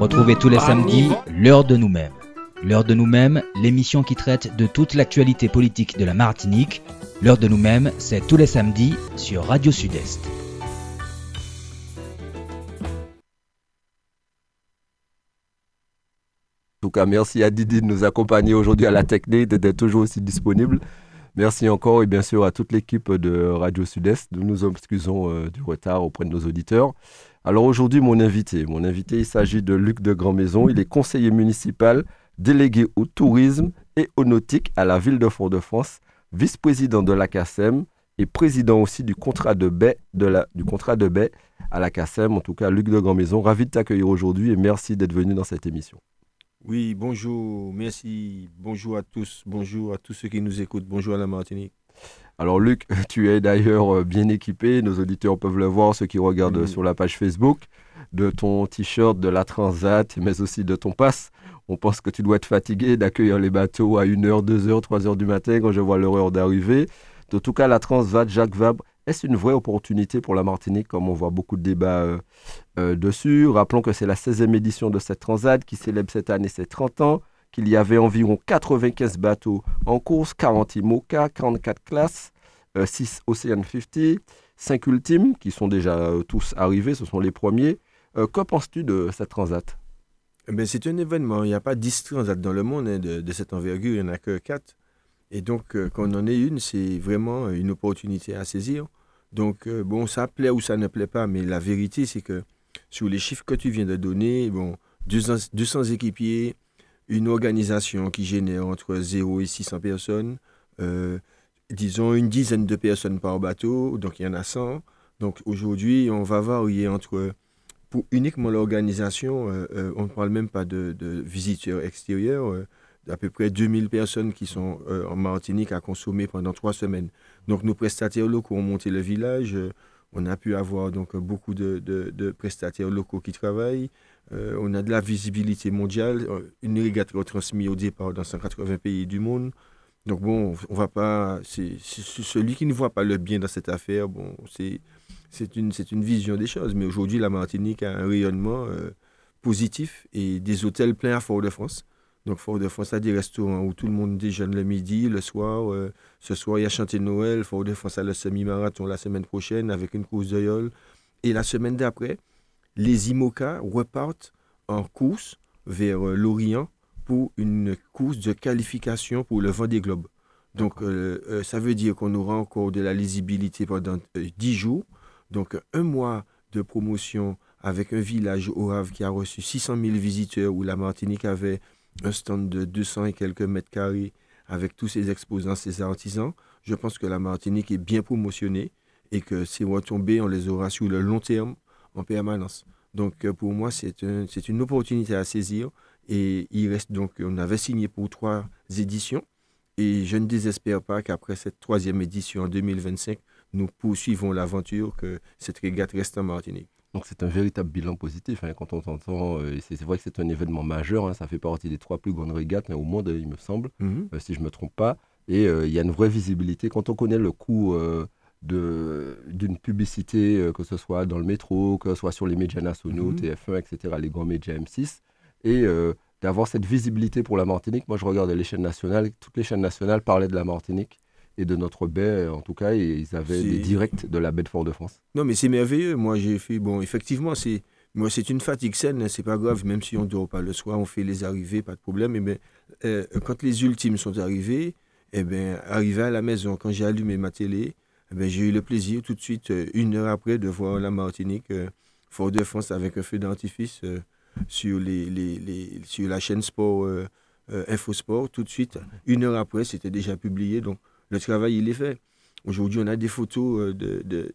Retrouvez tous les samedis l'heure de nous-mêmes. L'heure de nous-mêmes, l'émission qui traite de toute l'actualité politique de la Martinique. L'heure de nous-mêmes, c'est tous les samedis sur Radio Sud-Est. En tout cas, merci à Didi de nous accompagner aujourd'hui à la technique, d'être toujours aussi disponible. Merci encore et bien sûr à toute l'équipe de Radio Sud-Est. Nous nous excusons euh, du retard auprès de nos auditeurs. Alors aujourd'hui, mon invité, mon invité, il s'agit de Luc de Grandmaison. Il est conseiller municipal, délégué au tourisme et au nautique à la ville de Fort-de-France, vice-président de la CACEM et président aussi du contrat de baie, de la, du contrat de baie à la CACEM. En tout cas, Luc de Grandmaison, ravi de t'accueillir aujourd'hui et merci d'être venu dans cette émission. Oui, bonjour, merci, bonjour à tous, bonjour à tous ceux qui nous écoutent, bonjour à la Martinique. Alors Luc, tu es d'ailleurs euh, bien équipé, nos auditeurs peuvent le voir, ceux qui regardent sur la page Facebook, de ton t-shirt, de la Transat, mais aussi de ton passe. On pense que tu dois être fatigué d'accueillir les bateaux à 1h, 2h, 3h du matin quand je vois l'heure d'arrivée. En tout cas, la Transat Jacques Vabre est-ce une vraie opportunité pour la Martinique, comme on voit beaucoup de débats euh, euh, dessus. Rappelons que c'est la 16e édition de cette transat qui célèbre cette année ses 30 ans, qu'il y avait environ 95 bateaux en course, 40 IMOCA, 44 classes, 6 euh, Ocean 50, 5 ultimes qui sont déjà tous arrivés, ce sont les premiers. que penses-tu de cette transat? Eh ben, C'est un événement, il n'y a pas 10 transats dans le monde hein, de, cette envergure, il n'y en a que 4. Et donc, euh, quand on en est une, c'est vraiment une opportunité à saisir. Donc, euh, bon, ça plaît ou ça ne plaît pas, mais la vérité, c'est que sur les chiffres que tu viens de donner, bon, 200, équipiers, une organisation qui génère entre 0 et 600 personnes, euh, disons une dizaine de personnes par bateau, donc il y en a 100. Donc aujourd'hui, on va varier entre, pour uniquement l'organisation, on ne parle même pas de, visiteurs extérieurs à peu près 2000 personnes qui sont euh, en Martinique à consommer pendant trois semaines. Donc nos prestataires locaux ont monté le village. Euh, on a pu avoir donc beaucoup de, prestataires locaux qui travaillent. Euh, on a de la visibilité mondiale. Une régate retransmise au départ dans 180 pays du monde. Donc bon, on va pas. C'est celui qui ne voit pas le bien dans cette affaire. Bon, c'est une une vision des choses. Mais aujourd'hui, la Martinique a un rayonnement positif et des hôtels pleins à Fort-de-France. Donc, Fort-de-France a des restaurants où tout le monde déjeune le midi, le soir. Euh, ce soir, il y a chanté Noël. Fort-de-France a le semi-marathon la semaine prochaine avec une course de yole. Et la semaine d'après, les IMOCA repartent en course vers euh, l'Orient pour une course de qualification pour le Vendée Globe. Donc, euh, ça veut dire qu'on aura encore de la lisibilité pendant 10 jours. Donc, un mois de promotion avec un village au Havre qui a reçu 600 000 visiteurs où la Martinique avait un stand de 200 et quelques mètres carrés avec tous ses exposants, ses artisans, je pense que la Martinique est bien promotionnée et que ces retombées, on les aura sur le long terme en permanence. Donc euh, pour moi, c'est une opportunité à saisir et il reste donc, on avait signé pour trois éditions et je ne désespère pas qu'après cette troisième édition en 2025, nous poursuivons l'aventure que cette régate reste en Martinique. Donc c'est un véritable bilan positif hein, quand on t'entend. Euh, c'est vrai que c'est un événement majeur, hein, ça fait partie des trois plus grandes régates au monde, il me semble, mhm. euh, si je ne me trompe pas. Et euh, il y a une vraie visibilité. Quand on connaît le coût d'une publicité, que ce soit dans le métro, que ce soit sur les médias nationaux, mhm. TF1, etc., les grands médias M6, et d'avoir cette visibilité pour la Martinique, moi je regarde les chaînes nationales, toutes les chaînes nationales parlaient de la Martinique et de notre baie, en tout cas, et ils avaient des directs de la baie de Fort-de-France. Non, mais c'est merveilleux. Moi, j'ai fait, bon, effectivement, c'est. Moi, c'est une fatigue saine, hein, c'est pas grave, même si on ne dort pas le soir, on fait les arrivées, pas de problème. Et bien, euh, quand les ultimes sont arrivés, eh bien, arrivé à la maison, quand j'ai allumé ma télé, eh bien, j'ai eu le plaisir tout de suite, euh, une heure après, de voir la Martinique, euh, Fort-de-France, avec un feu d'artifice sur, les, les, sur la chaîne Sport, Infosport, tout de suite. Une heure après, c'était déjà publié. Donc, le travail, il est fait. Aujourd'hui, on a des photos, euh, de, de,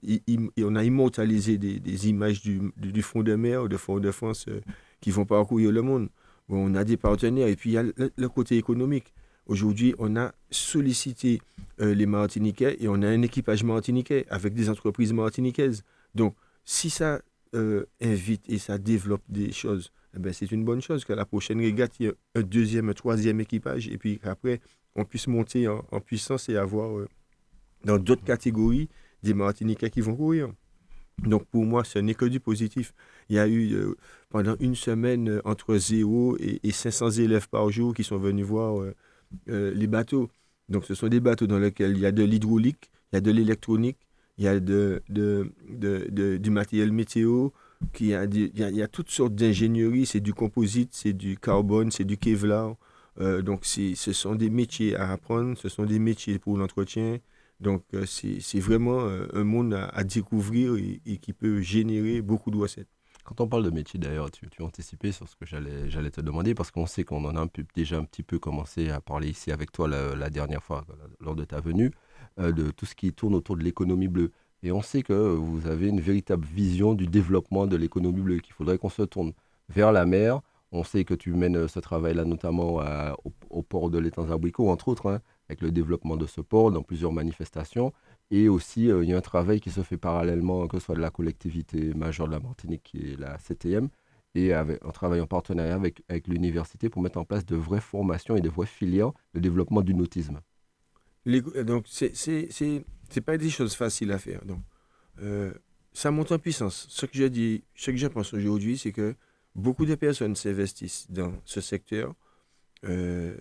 on a immortalisé des, images du, du, fond de mer, de fond de France, euh, qui vont parcourir le monde. On a des partenaires. Et puis, il y a le, côté économique. Aujourd'hui, on a sollicité euh, les Martiniquais et on a un équipage martiniquais avec des entreprises martiniquaises. Donc, si ça invite et ça développe des choses, eh ben, c'est une bonne chose que la prochaine régate, il y ait un deuxième, un troisième équipage. Et puis après, on puisse monter en, puissance et avoir euh, dans d'autres catégories des Martiniquais qui vont courir. Donc pour moi, ce n'est que du positif. Il y a eu pendant une semaine entre 0 et, 500 élèves par jour qui sont venus voir les bateaux. Donc ce sont des bateaux dans lesquels il y a de l'hydraulique, il y a de l'électronique, il y a de, de, de, du matériel météo, qui a, il, y a, toutes sortes d'ingénierie, c'est du composite, c'est du carbone, c'est du Kevlar. Euh, donc ce sont des métiers à apprendre, ce sont des métiers pour l'entretien. Donc euh, c'est vraiment euh, un monde à, découvrir et, qui peut générer beaucoup de recettes. Quand on parle de métier, d'ailleurs, tu, tu as anticipé sur ce que j'allais te demander, parce qu'on sait qu'on en a déjà un petit peu commencé à parler ici avec toi la, dernière fois, lors de ta venue, de tout ce qui tourne autour de l'économie bleue. Et on sait que vous avez une véritable vision du développement de l'économie bleue, qu'il faudrait qu'on se tourne vers la mer. On sait que tu mènes ce travail-là notamment au, port de l'étang Abricot, entre autres, hein, avec le développement de ce port dans plusieurs manifestations. Et aussi, euh, il y a un travail qui se fait parallèlement, que ce soit de la collectivité majeure de la Martinique, qui est la CTM, et avec, un travail en partenariat avec, l'université pour mettre en place de vraies formations et de vraies filières de développement du nautisme. donc, c'est c'est pas des choses faciles à faire. Donc, euh, ça monte en puissance. Ce que je dis, ce que je pense aujourd'hui, c'est que beaucoup de personnes s'investissent dans ce secteur. Euh,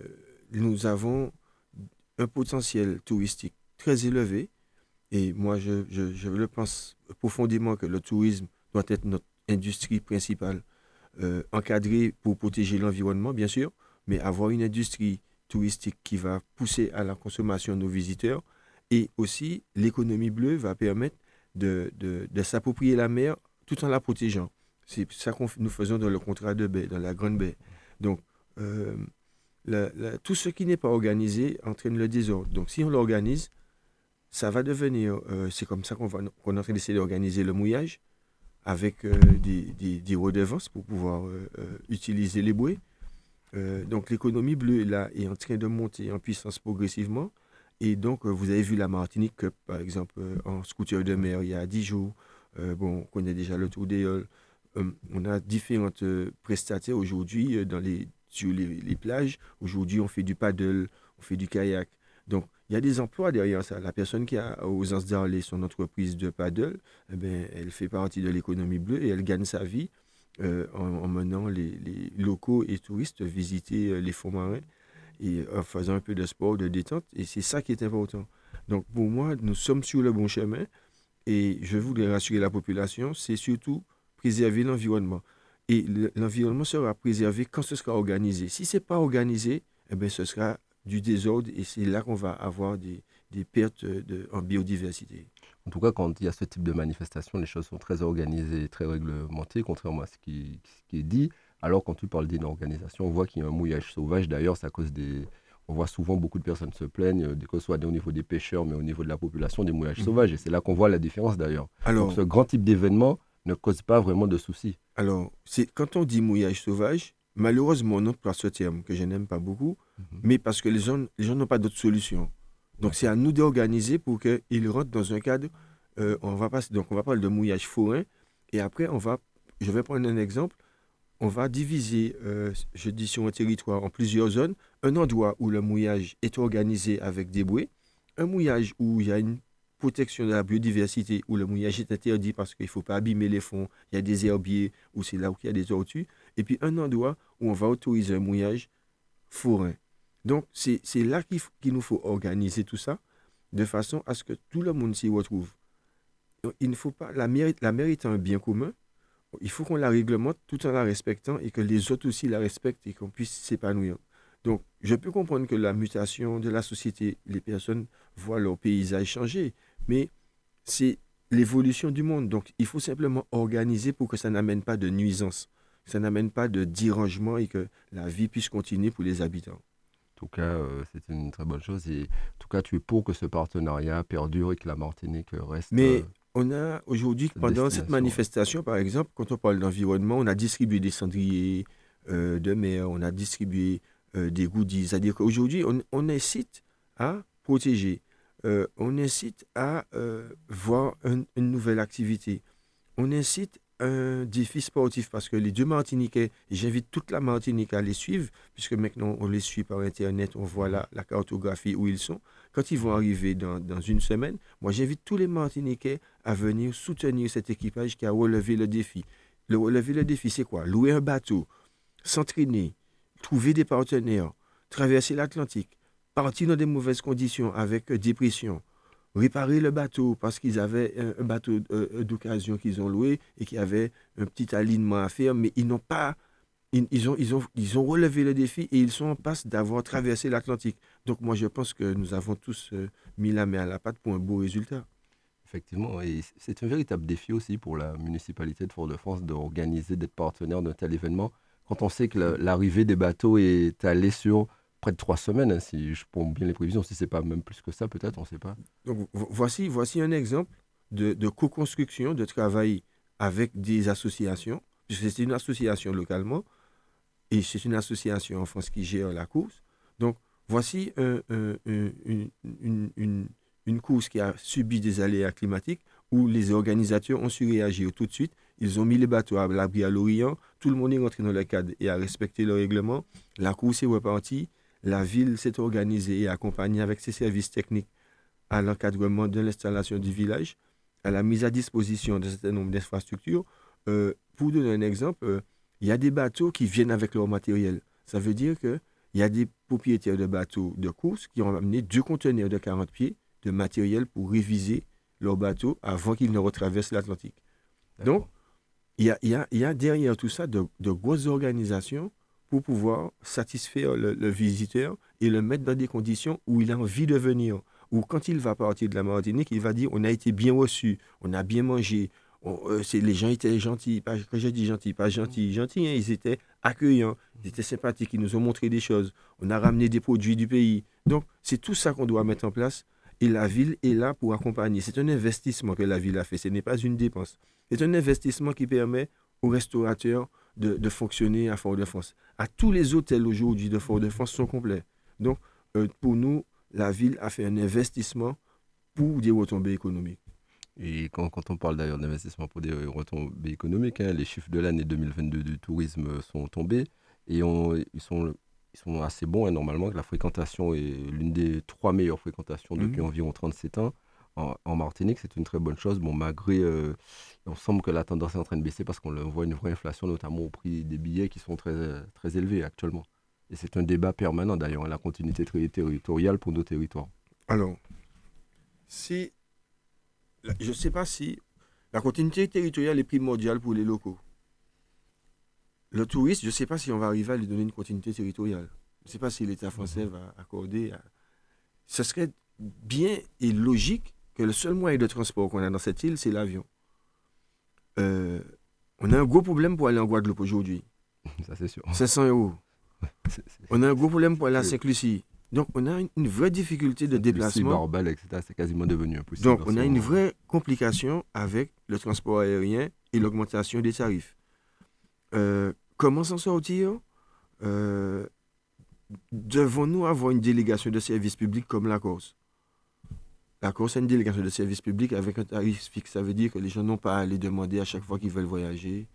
nous avons un potentiel touristique très élevé. Et moi, je, je, le pense profondément que le tourisme doit être notre industrie principale, euh, encadrée pour protéger l'environnement, bien sûr, mais avoir une industrie touristique qui va pousser à la consommation de nos visiteurs, et aussi, l'économie bleue va permettre de, de, s'approprier la mer tout en la protégeant. C'est ça que nous faisons dans le contrat de baie, dans la Grande Baie. Donc, euh, tout ce qui n'est pas organisé entraîne le désordre. Donc, si on l'organise, ça va devenir, euh, c'est comme ça qu'on va qu'on est en train d'essayer d'organiser le mouillage avec euh, des, des, des, redevances pour pouvoir utiliser les bouées. donc l'économie bleue là est en train de monter en puissance progressivement. Et donc, euh, vous avez vu la Martinique Cup, par exemple, euh, en scooter de mer il y a 10 jours. Euh, bon, on connaît déjà le Tour des on a différentes prestataires aujourd'hui dans les, sur les, plages. Aujourd'hui, on fait du paddle, on fait du kayak. Donc, il y a des emplois derrière ça. La personne qui a aux Anses d'Arlé son entreprise de paddle, eh bien, elle fait partie de l'économie bleue et elle gagne sa vie en, menant les, les, locaux et touristes visiter les fonds marins et en faisant un peu de sport, de détente. Et c'est ça qui est important. Donc pour moi, nous sommes sur le bon chemin. Et je voudrais rassurer la population, c'est surtout préserver l'environnement. Et l'environnement sera préservé quand ce sera organisé. Si ce n'est pas organisé, eh bien, ce sera du désordre et c'est là qu'on va avoir des, des pertes de, en biodiversité. En tout cas, quand il y a ce type de manifestation, les choses sont très organisées, très réglementées, contrairement à ce qui, ce qui est dit. Alors, quand tu parles d'une organisation, on voit qu'il y a un mouillage sauvage. D'ailleurs, c'est à cause des. On voit souvent beaucoup de personnes se plaignent, euh, que ce soit au niveau des pêcheurs, mais au niveau de la population, des mouillages mhm. sauvages. Et c'est là qu'on voit la différence d'ailleurs. Alors, ce grand type d'événement ne cause pas vraiment de soucis. Alors, quand on dit mouillage sauvage, malheureusement, on emploie ce terme que je n'aime pas beaucoup, mhm. mais parce que les gens les gens n'ont pas d'autre solution. Donc, c'est à nous d'organiser pour qu'ils rentrent dans un cadre. Euh, on va pas, donc, on va parler de mouillage forain. Et après, on va, je vais prendre un exemple on va diviser, euh, je dis sur un territoire, en plusieurs zones. Un endroit où le mouillage est organisé avec des bouées, un mouillage où il y a une protection de la biodiversité, où le mouillage est interdit parce qu'il ne faut pas abîmer les fonds, il y a des herbiers, ou c'est là où il y a des tortues, et puis un endroit où on va autoriser un mouillage forain. Donc c'est là qu'il nous faut organiser tout ça, de façon à ce que tout le monde s'y retrouve. Il ne faut pas, la la mer est un bien commun, il faut qu'on la réglemente tout en la respectant et que les autres aussi la respectent et qu'on puisse s'épanouir. Donc, je peux comprendre que la mutation de la société, les personnes voient leur paysage changer, mais c'est l'évolution du monde. Donc, il faut simplement organiser pour que ça n'amène pas de nuisance, que ça n'amène pas de dérangement et que la vie puisse continuer pour les habitants. En tout cas, euh, c'est une très bonne chose. Et en tout cas, tu es pour que ce partenariat perdure et que la Martinique reste. Mais euh, on a aujourd'hui, pendant cette manifestation, par exemple, quand on parle d'environnement, on a distribué des cendriers euh, de mer, on a distribué des goodies. C'est-à-dire qu'aujourd'hui, on, incite à protéger, euh, on incite à voir une nouvelle activité, on incite un défi sportif parce que les deux Martiniquais, j'invite toute la Martinique à les suivre, puisque maintenant on les suit par Internet, on voit la, la cartographie où ils sont. Quand ils vont arriver dans, dans une semaine, moi j'invite tous les Martiniquais à venir soutenir cet équipage qui a relevé le défi. le relever le défi, c'est quoi? Louer un bateau, s'entraîner, trouver des partenaires, traverser l'Atlantique, partir dans des mauvaises conditions avec dépression, réparer le bateau parce qu'ils avaient un, bateau euh, d'occasion qu'ils ont loué et qui avait un petit alignement à faire, mais ils n'ont pas ils, ont, relevé le défi et ils sont en passe d'avoir traversé l'Atlantique. Donc moi, je pense que nous avons tous euh, mis la main à la pâte pour un beau résultat. Effectivement, et c'est un véritable défi aussi pour la municipalité de Fort-de-France d'organiser, d'être partenaire d'un tel événement. Quand on sait que l'arrivée des bateaux est allée sur près de trois semaines, hein, si je prends bien les prévisions, si c'est pas même plus que ça, peut-être, on ne sait pas. Donc voici, voici un exemple de, co-construction, de travail avec des associations, puisque c'est une association localement, et c'est une association en France qui gère la course. Donc, voici une, une, course qui a subi des aléas climatiques où les organisateurs ont su réagir tout de suite. Ils ont mis les bateaux à l'abri à l'Orient. Tout le monde est rentré dans le cadre et a respecté le règlement. La course est repartie. La ville s'est organisée et accompagnée avec ses services techniques à l'encadrement de l'installation du village, à la mise à disposition d'un certain nombre d'infrastructures. Euh, pour donner un exemple, euh, il y a des bateaux qui viennent avec leur matériel. Ça veut dire qu'il y a des propriétaires de bateaux de course qui ont amené deux conteneurs de 40 pieds de matériel pour réviser leur bateau avant qu'ils ne retraversent l'Atlantique. Donc, il y a, y, a, y a, derrière tout ça de, grosses organisations pour pouvoir satisfaire le, visiteur et le mettre dans des conditions où il a envie de venir. Ou quand il va partir de la Martinique, il va dire on a été bien reçu, on a bien mangé, euh, les gens étaient gentils. Pas, quand je dis gentils, pas gentils, gentils, hein, ils étaient accueillants, ils étaient sympathiques, ils nous ont montré des choses. On a ramené des produits du pays. Donc, c'est tout ça qu'on doit mettre en place. Et la ville est là pour accompagner. C'est un investissement que la ville a fait. Ce n'est pas une dépense. C'est un investissement qui permet aux restaurateurs de, fonctionner à Fort-de-France. À tous les hôtels aujourd'hui de Fort-de-France sont complets. Donc, euh, pour nous, la ville a fait un investissement pour des retombées économiques. Et quand, quand on parle d'ailleurs d'investissement pour des retombées économiques, hein, les chiffres de l'année 2022 du tourisme sont tombés et on, ils, sont, ils sont assez bons. Hein, normalement, la fréquentation est l'une des trois meilleures fréquentations depuis mmh. environ 37 ans. En, Martinique, c'est une très bonne chose. Bon, malgré, euh, on semble que la tendance est en train de baisser parce qu'on voit une vraie inflation, notamment au prix des billets qui sont très, très élevés actuellement. Et c'est un débat permanent d'ailleurs, hein, la continuité territoriale pour nos territoires. Alors, si je ne sais pas si la continuité territoriale est primordiale pour les locaux. Le touriste, je ne sais pas si on va arriver à lui donner une continuité territoriale. Je ne sais pas si l'État français va accorder. Ce serait bien et logique que le seul moyen de transport qu'on a dans cette île, c'est l'avion. Euh, on a un gros problème pour aller en Guadeloupe aujourd'hui. Ça, c'est sûr. 500 euros. On a un gros problème pour aller à Saint-Lucie. Donc, on a une, vraie difficulté de déplacement. etc., c'est quasiment devenu impossible. Donc, on a une vraie complication avec le transport aérien et l'augmentation des tarifs. Euh, comment s'en sortir? Euh, Devons-nous avoir une délégation de services publics comme la Corse? La Corse a une délégation de services publics avec un tarif fixe. Ça veut dire que les gens n'ont pas à aller demander à chaque fois qu'ils veulent voyager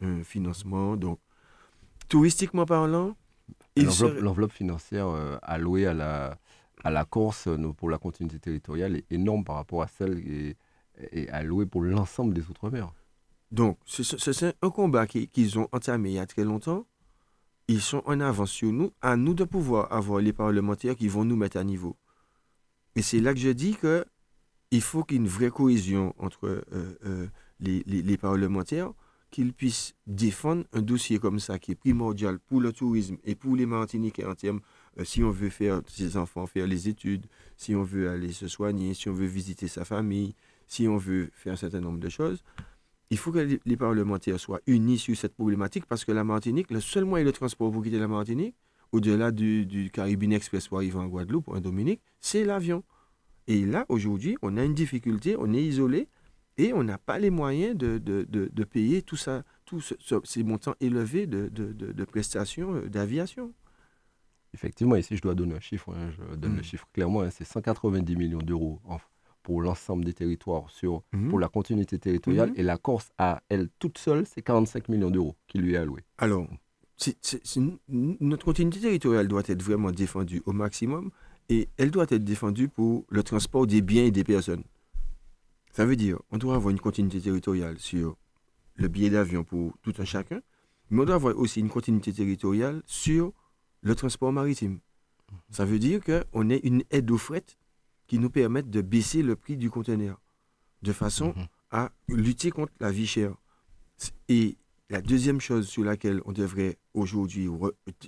un financement. Donc, touristiquement parlant, L'enveloppe financière euh, allouée à la, à la Corse euh, pour la continuité territoriale est énorme par rapport à celle qui est, allouée pour l'ensemble des Outre-mer. Donc, c'est un combat qu'ils ont entamé il y a très longtemps. Ils sont en avance sur nous. À nous de pouvoir avoir les parlementaires qui vont nous mettre à niveau. Et c'est là que je dis que il faut qu'il y ait une vraie cohésion entre euh, les, les, les, parlementaires qu'ils puissent défendre un dossier comme ça qui est primordial pour le tourisme et pour les Martiniquais en termes, euh, si on veut faire ses enfants faire les études, si on veut aller se soigner, si on veut visiter sa famille, si on veut faire un certain nombre de choses. Il faut que les, parlementaires soient unis sur cette problématique parce que la Martinique, le seul moyen de transport pour quitter la Martinique, au-delà du, du Caribbean Express pour arriver en Guadeloupe ou en Dominique, c'est l'avion. Et là, aujourd'hui, on a une difficulté, on est isolé et on n'a pas les moyens de, de, de, payer tout ça, tous ces montants élevés de, prestations euh, d'aviation. Effectivement, ici je dois donner un chiffre, hein, je donne le mm. chiffre clairement, hein, c'est 190 millions d'euros pour l'ensemble des territoires sur, mm-hmm. pour la continuité territoriale, mm-hmm. et la Corse à elle toute seule, c'est 45 millions d'euros qui lui est alloué. Alors, notre continuité territoriale doit être vraiment défendue au maximum, et elle doit être défendue pour le transport des biens et des personnes. Ça veut dire, on doit avoir une continuité territoriale sur le billet d'avion pour tout un chacun, mais on doit avoir aussi une continuité territoriale sur le transport maritime. Ça veut dire qu'on ait une aide aux fret qui nous permette de baisser le prix du conteneur, de façon mhm. à lutter contre la vie chère. Et la deuxième chose sur laquelle on devrait aujourd'hui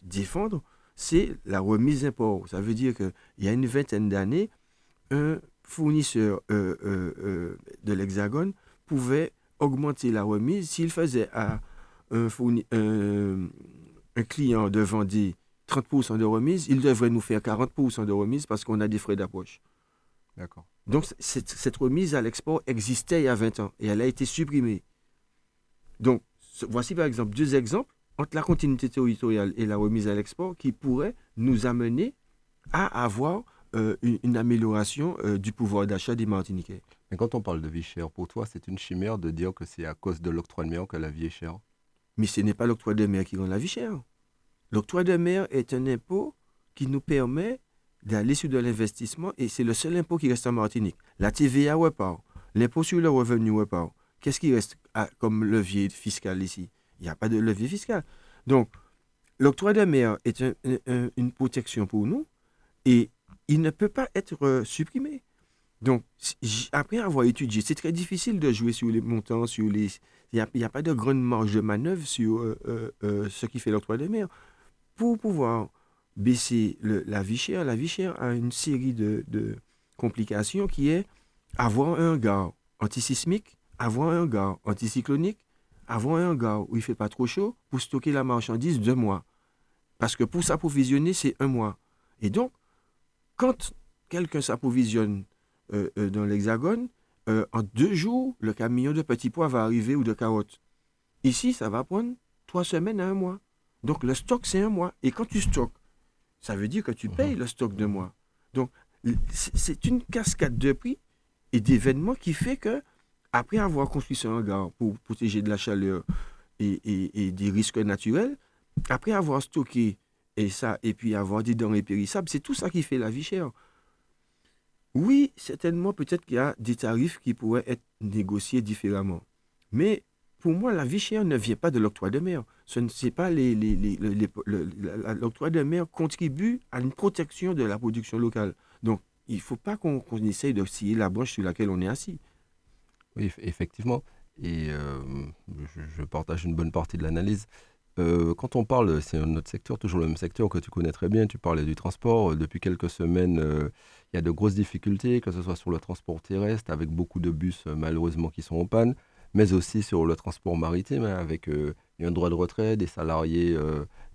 défendre, c'est la remise d'import. Ça veut dire qu'il y a une vingtaine d'années, un fournisseur euh, euh, euh, de l'Hexagone pouvait augmenter la remise s'il faisait à un, un, client de vendre 30% de remise, il devrait nous faire 40% de remise parce qu'on a des frais d'approche. D'accord. Donc cette, remise à l'export existait il y a 20 ans et elle a été supprimée. Donc voici par exemple deux exemples entre la continuité territoriale et la remise à l'export qui pourraient nous amener à avoir euh, une, amélioration euh, du pouvoir d'achat des Martiniquais. Mais quand on parle de vie chère, pour toi, c'est une chimère de dire que c'est à cause de l'octroi de mer que la vie est chère? Mais ce n'est pas l'octroi de mer qui rend la vie chère. L'octroi de mer est un impôt qui nous permet d'aller sur de l'investissement et c'est le seul impôt qui reste en Martinique. La TVA repart, l'impôt sur le revenu repart. Qu'est-ce qui reste comme levier fiscal ici? Il n'y a pas de levier fiscal. Donc, l'octroi de mer est une protection pour nous et il ne peut pas être euh, supprimé. Donc, après avoir étudié, c'est très difficile de jouer sur les montants, sur les... Il n'y a, pas de grande marge de manœuvre sur euh, euh, ce qui fait l'octroi de mer. Pour pouvoir baisser la vie chère, la vie chère a une série de, complications qui est avoir un gars antisismique, avoir un gars anticyclonique, avoir un gars où il ne fait pas trop chaud pour stocker la marchandise deux mois. Parce que pour s'approvisionner, c'est un mois. Et donc, quand quelqu'un s'approvisionne euh, euh, dans l'Hexagone, euh, en deux jours, le camion de petits pois va arriver ou de carottes. Ici, ça va prendre trois semaines à un mois. Donc le stock, c'est un mois. Et quand tu stockes, ça veut dire que tu payes le stock de mois. Donc c'est une cascade de prix et d'événements qui fait que, après avoir construit ce hangar pour protéger de la chaleur et, des risques naturels, après avoir stocké et ça, et puis avoir des denrées périssables, c'est tout ça qui fait la vie chère. Oui, certainement, peut-être qu'il y a des tarifs qui pourraient être négociés différemment. Mais pour moi, la vie chère ne vient pas de l'octroi de mer. Ce n'est pas l'octroi de mer contribue à une protection de la production locale. Donc, il ne faut pas qu'on essaye de scier la branche sur laquelle on est assis. Oui, effectivement. Et euh, je, partage une bonne partie de l'analyse. Euh, quand on parle, c'est notre secteur, toujours le même secteur que tu connais très bien, tu parlais du transport. Depuis quelques semaines, euh, il y a de grosses difficultés, que ce soit sur le transport terrestre, avec beaucoup de bus euh, malheureusement qui sont en panne, mais aussi sur le transport maritime, hein, avec un droit de retrait des salariés,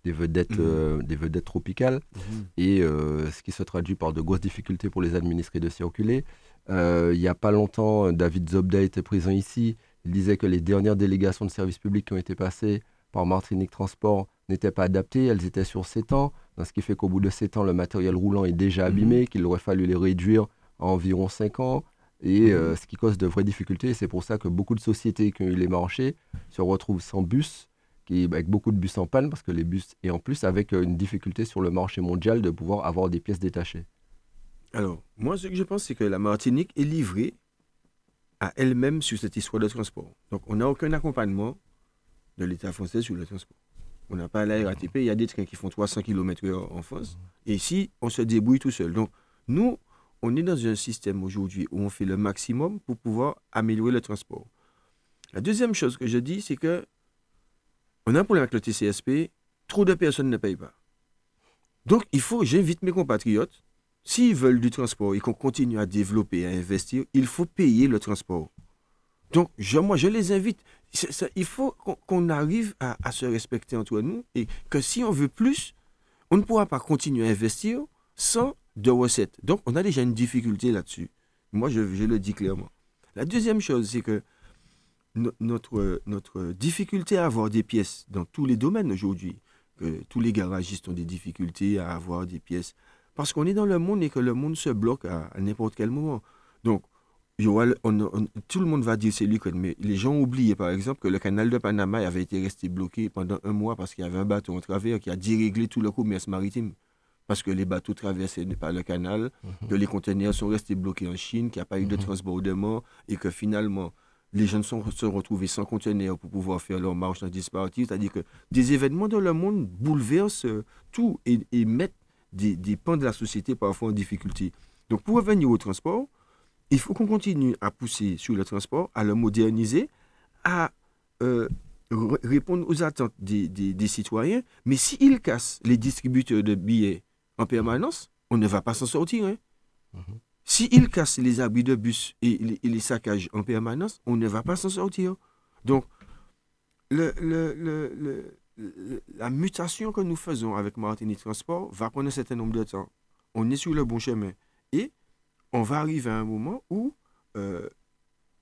des, vedettes, mmh. des vedettes tropicales, mmh. et ce qui se traduit par de grosses difficultés pour les administrés de circuler. Il n'y a pas longtemps, David Zobda était présent ici. Il disait que les dernières délégations de services publics qui ont été passées par Martinique Transport n'étaient pas adaptées, elles étaient sur 7 ans, ce qui fait qu'au bout de 7 ans, le matériel roulant est déjà mhm. abîmé, qu'il aurait fallu les réduire à environ 5 ans, et euh, mhm. ce qui cause de vraies difficultés. C'est pour ça que beaucoup de sociétés qui ont eu les marchés se retrouvent sans bus, qui, avec beaucoup de bus en panne, parce que les bus, et en plus avec euh, une difficulté sur le marché mondial de pouvoir avoir des pièces détachées. Alors, moi, ce que je pense, c'est que la Martinique est livrée à elle-même sur cette histoire de transport. Donc, on n'a aucun accompagnement de l'État français sur le transport. On n'a pas la RATP, il y a des trains qui font 300 km/h en France. Et ici, on se débrouille tout seul. Donc, nous, on est dans un système aujourd'hui où on fait le maximum pour pouvoir améliorer le transport. La deuxième chose que je dis, c'est que on a un problème avec le TCSP, trop de personnes ne payent pas. Donc, il faut, j'invite mes compatriotes, s'ils veulent du transport et qu'on continue à développer, à investir, il faut payer le transport. Donc, je, moi, je les invite. il faut qu'on arrive à, se respecter entre nous et que si on veut plus, on ne pourra pas continuer à investir sans de recettes. Donc, on a déjà une difficulté là-dessus. Moi, je, le dis clairement. La deuxième chose, c'est que notre, notre difficulté à avoir des pièces dans tous les domaines aujourd'hui, que tous les garagistes ont des difficultés à avoir des pièces, parce qu'on est dans le monde et que le monde se bloque à n'importe quel moment. Donc, tout le monde va dire c'est lui, mais les gens ont oublié par exemple que le canal de Panama avait été resté bloqué pendant un mois parce qu'il y avait un bateau en travers qui a déréglé tout le commerce maritime. Parce que les bateaux traversaient pas le canal, mhm. que les conteneurs sont restés bloqués en Chine, qu'il n'y a pas eu de mhm. transbordement et que finalement les jeunes sont, se retrouvés sans conteneur pour pouvoir faire leur marche dans disparatif. C'est-à-dire que des événements dans le monde bouleversent tout et, mettent des, des, pans de la société parfois en difficulté. Donc pour revenir au transport, il faut qu'on continue à pousser sur le transport, à le moderniser, à euh, répondre aux attentes des, des, citoyens. Mais s'ils cassent les distributeurs de billets en permanence, on ne va pas s'en sortir. Hein. Mhm. S'ils cassent les abris de bus et les, saccages en permanence, on ne va pas s'en sortir. Donc, le, la mutation que nous faisons avec Martinique Transport va prendre un certain nombre de temps. On est sur le bon chemin. Et on va arriver à un moment où euh,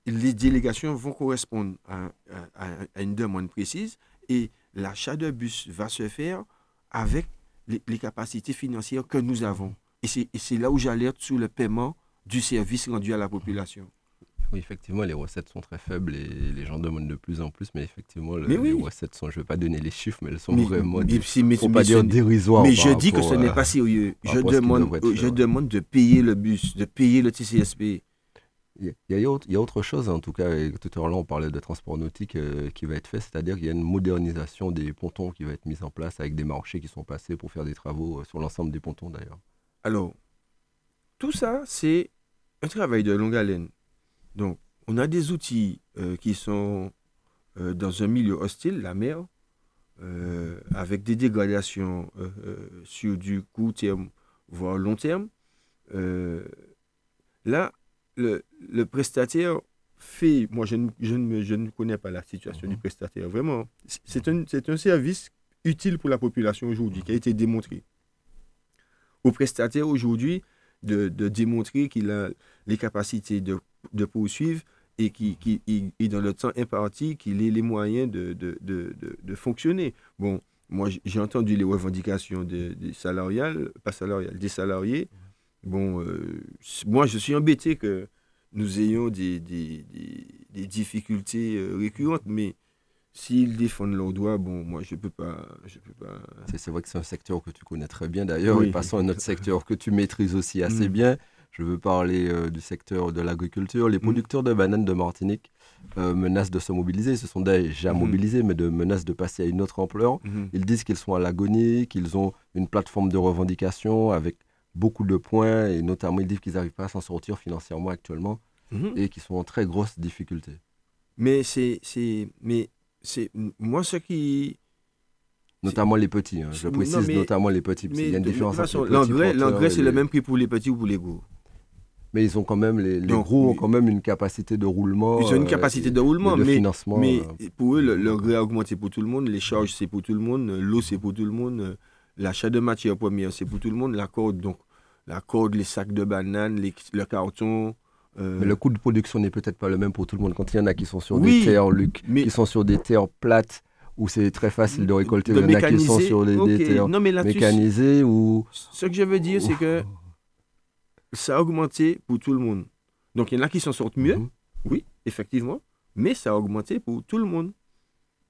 les délégations vont correspondre à, une demande précise et l'achat de bus va se faire avec les, capacités financières que nous avons. Et c'est là où j'alerte sur le paiement du service rendu à la population. Oui, effectivement, les recettes sont très faibles et les gens demandent de plus en plus, mais effectivement, les recettes sont, je ne vais pas donner les chiffres, mais elles sont vraiment, mais, pas dire dérisoires. Mais je dis que ce n'est pas sérieux. Je demande, je demande de payer le bus, de payer le TCSP. Il y, a, il y, a, autre chose, en tout cas, et tout à l'heure on parlait de transport nautique euh, qui va être fait, c'est-à-dire qu'il y a une modernisation des pontons qui va être mise en place avec des marchés qui sont passés pour faire des travaux euh, sur l'ensemble des pontons d'ailleurs. Alors, tout ça, c'est un travail de longue haleine. Donc, on a des outils euh, qui sont dans un milieu hostile, la mer, avec des dégradations sur du court terme, voire long terme. là, le, prestataire fait, moi je ne, je, ne, je ne, connais pas la situation du mhm. prestataire, vraiment. C'est un, un service utile pour la population aujourd'hui, qui a été démontré. Au prestataire aujourd'hui, de, de, démontrer qu'il a les capacités de, de poursuivre et qui, qui et dans le temps imparti, qu'il ait les moyens de, de, de fonctionner. Bon, moi j'ai entendu les revendications des, salariales, pas salariales, des salariés. Bon, euh, moi, je suis embêté que nous ayons des, des, des, difficultés euh, récurrentes, mais s'ils défendent leurs droits, bon, moi, je ne peux pas. Je peux pas... C'est vrai que c'est un secteur que tu connais très bien d'ailleurs. Et passons à un autre secteur que tu maîtrises aussi assez mm. bien. Je veux parler euh, du secteur de l'agriculture. Les mm. producteurs de bananes de Martinique menacent de se mobiliser. Ce sont déjà mm-hmm. mobilisés, mais de menacent de passer à une autre ampleur. Mm-hmm. Ils disent qu'ils sont à l'agonie, qu'ils ont une plateforme de revendication avec beaucoup de points, et notamment ils disent qu'ils n'arrivent pas à s'en sortir financièrement actuellement et qu'ils sont en très grosse difficulté. Mais c'est, mais c'est moi ce qui notamment les petits. Hein. Je précise notamment les petits. il y a une différence L'engrais, l'engrais c'est le même prix pour les petits ou pour les gros? Mais ils ont quand même les, les gros ont quand même une capacité de roulement. Ils ont une euh, capacité de roulement, mais, financement, mais euh. pour eux l'engrais a augmenté pour tout le monde, les charges c'est pour tout le monde, l'eau c'est pour tout le monde, l'achat de matières premières c'est pour tout le monde, la corde donc la corde, les sacs de bananes, le carton. Euh, mais le coût de production n'est peut-être pas le même pour tout le monde. Quand il y en a qui sont sur des terres, Luc, qui sont sur des terres plates, où c'est très facile de récolter, il y en a qui sont sur des, terres mécanisées. Ou... Ce que je veux dire, c'est que ça a augmenté pour tout le monde. Donc il y en a qui s'en sortent mieux, mhm. oui, effectivement, mais ça a augmenté pour tout le monde.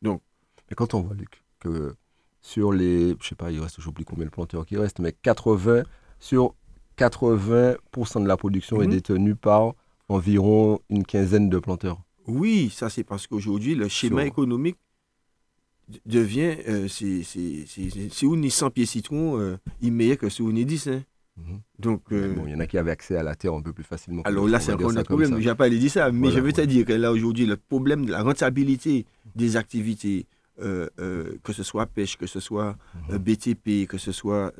Donc. Mais quand on voit, Luc, que sur les, je sais pas, il reste, j'oublie combien de planteurs qui restent, mais 80 sur 80% de la production est mhm. détenue par environ une quinzaine de planteurs. Oui, ça c'est parce qu'aujourd'hui, le schéma économique devient, euh, si on est 100 pieds citron, euh, il est meilleur que si on est 10. Hein. Mhm. Donc, euh, il y en a qui avaient accès à la terre un peu plus facilement. Alors là, c'est encore un problème. Je n'ai pas dit ça, mais je veux te dire que là, aujourd'hui, le problème de la rentabilité des activités, que ce soit pêche, que ce soit mhm. BTP, que ce soit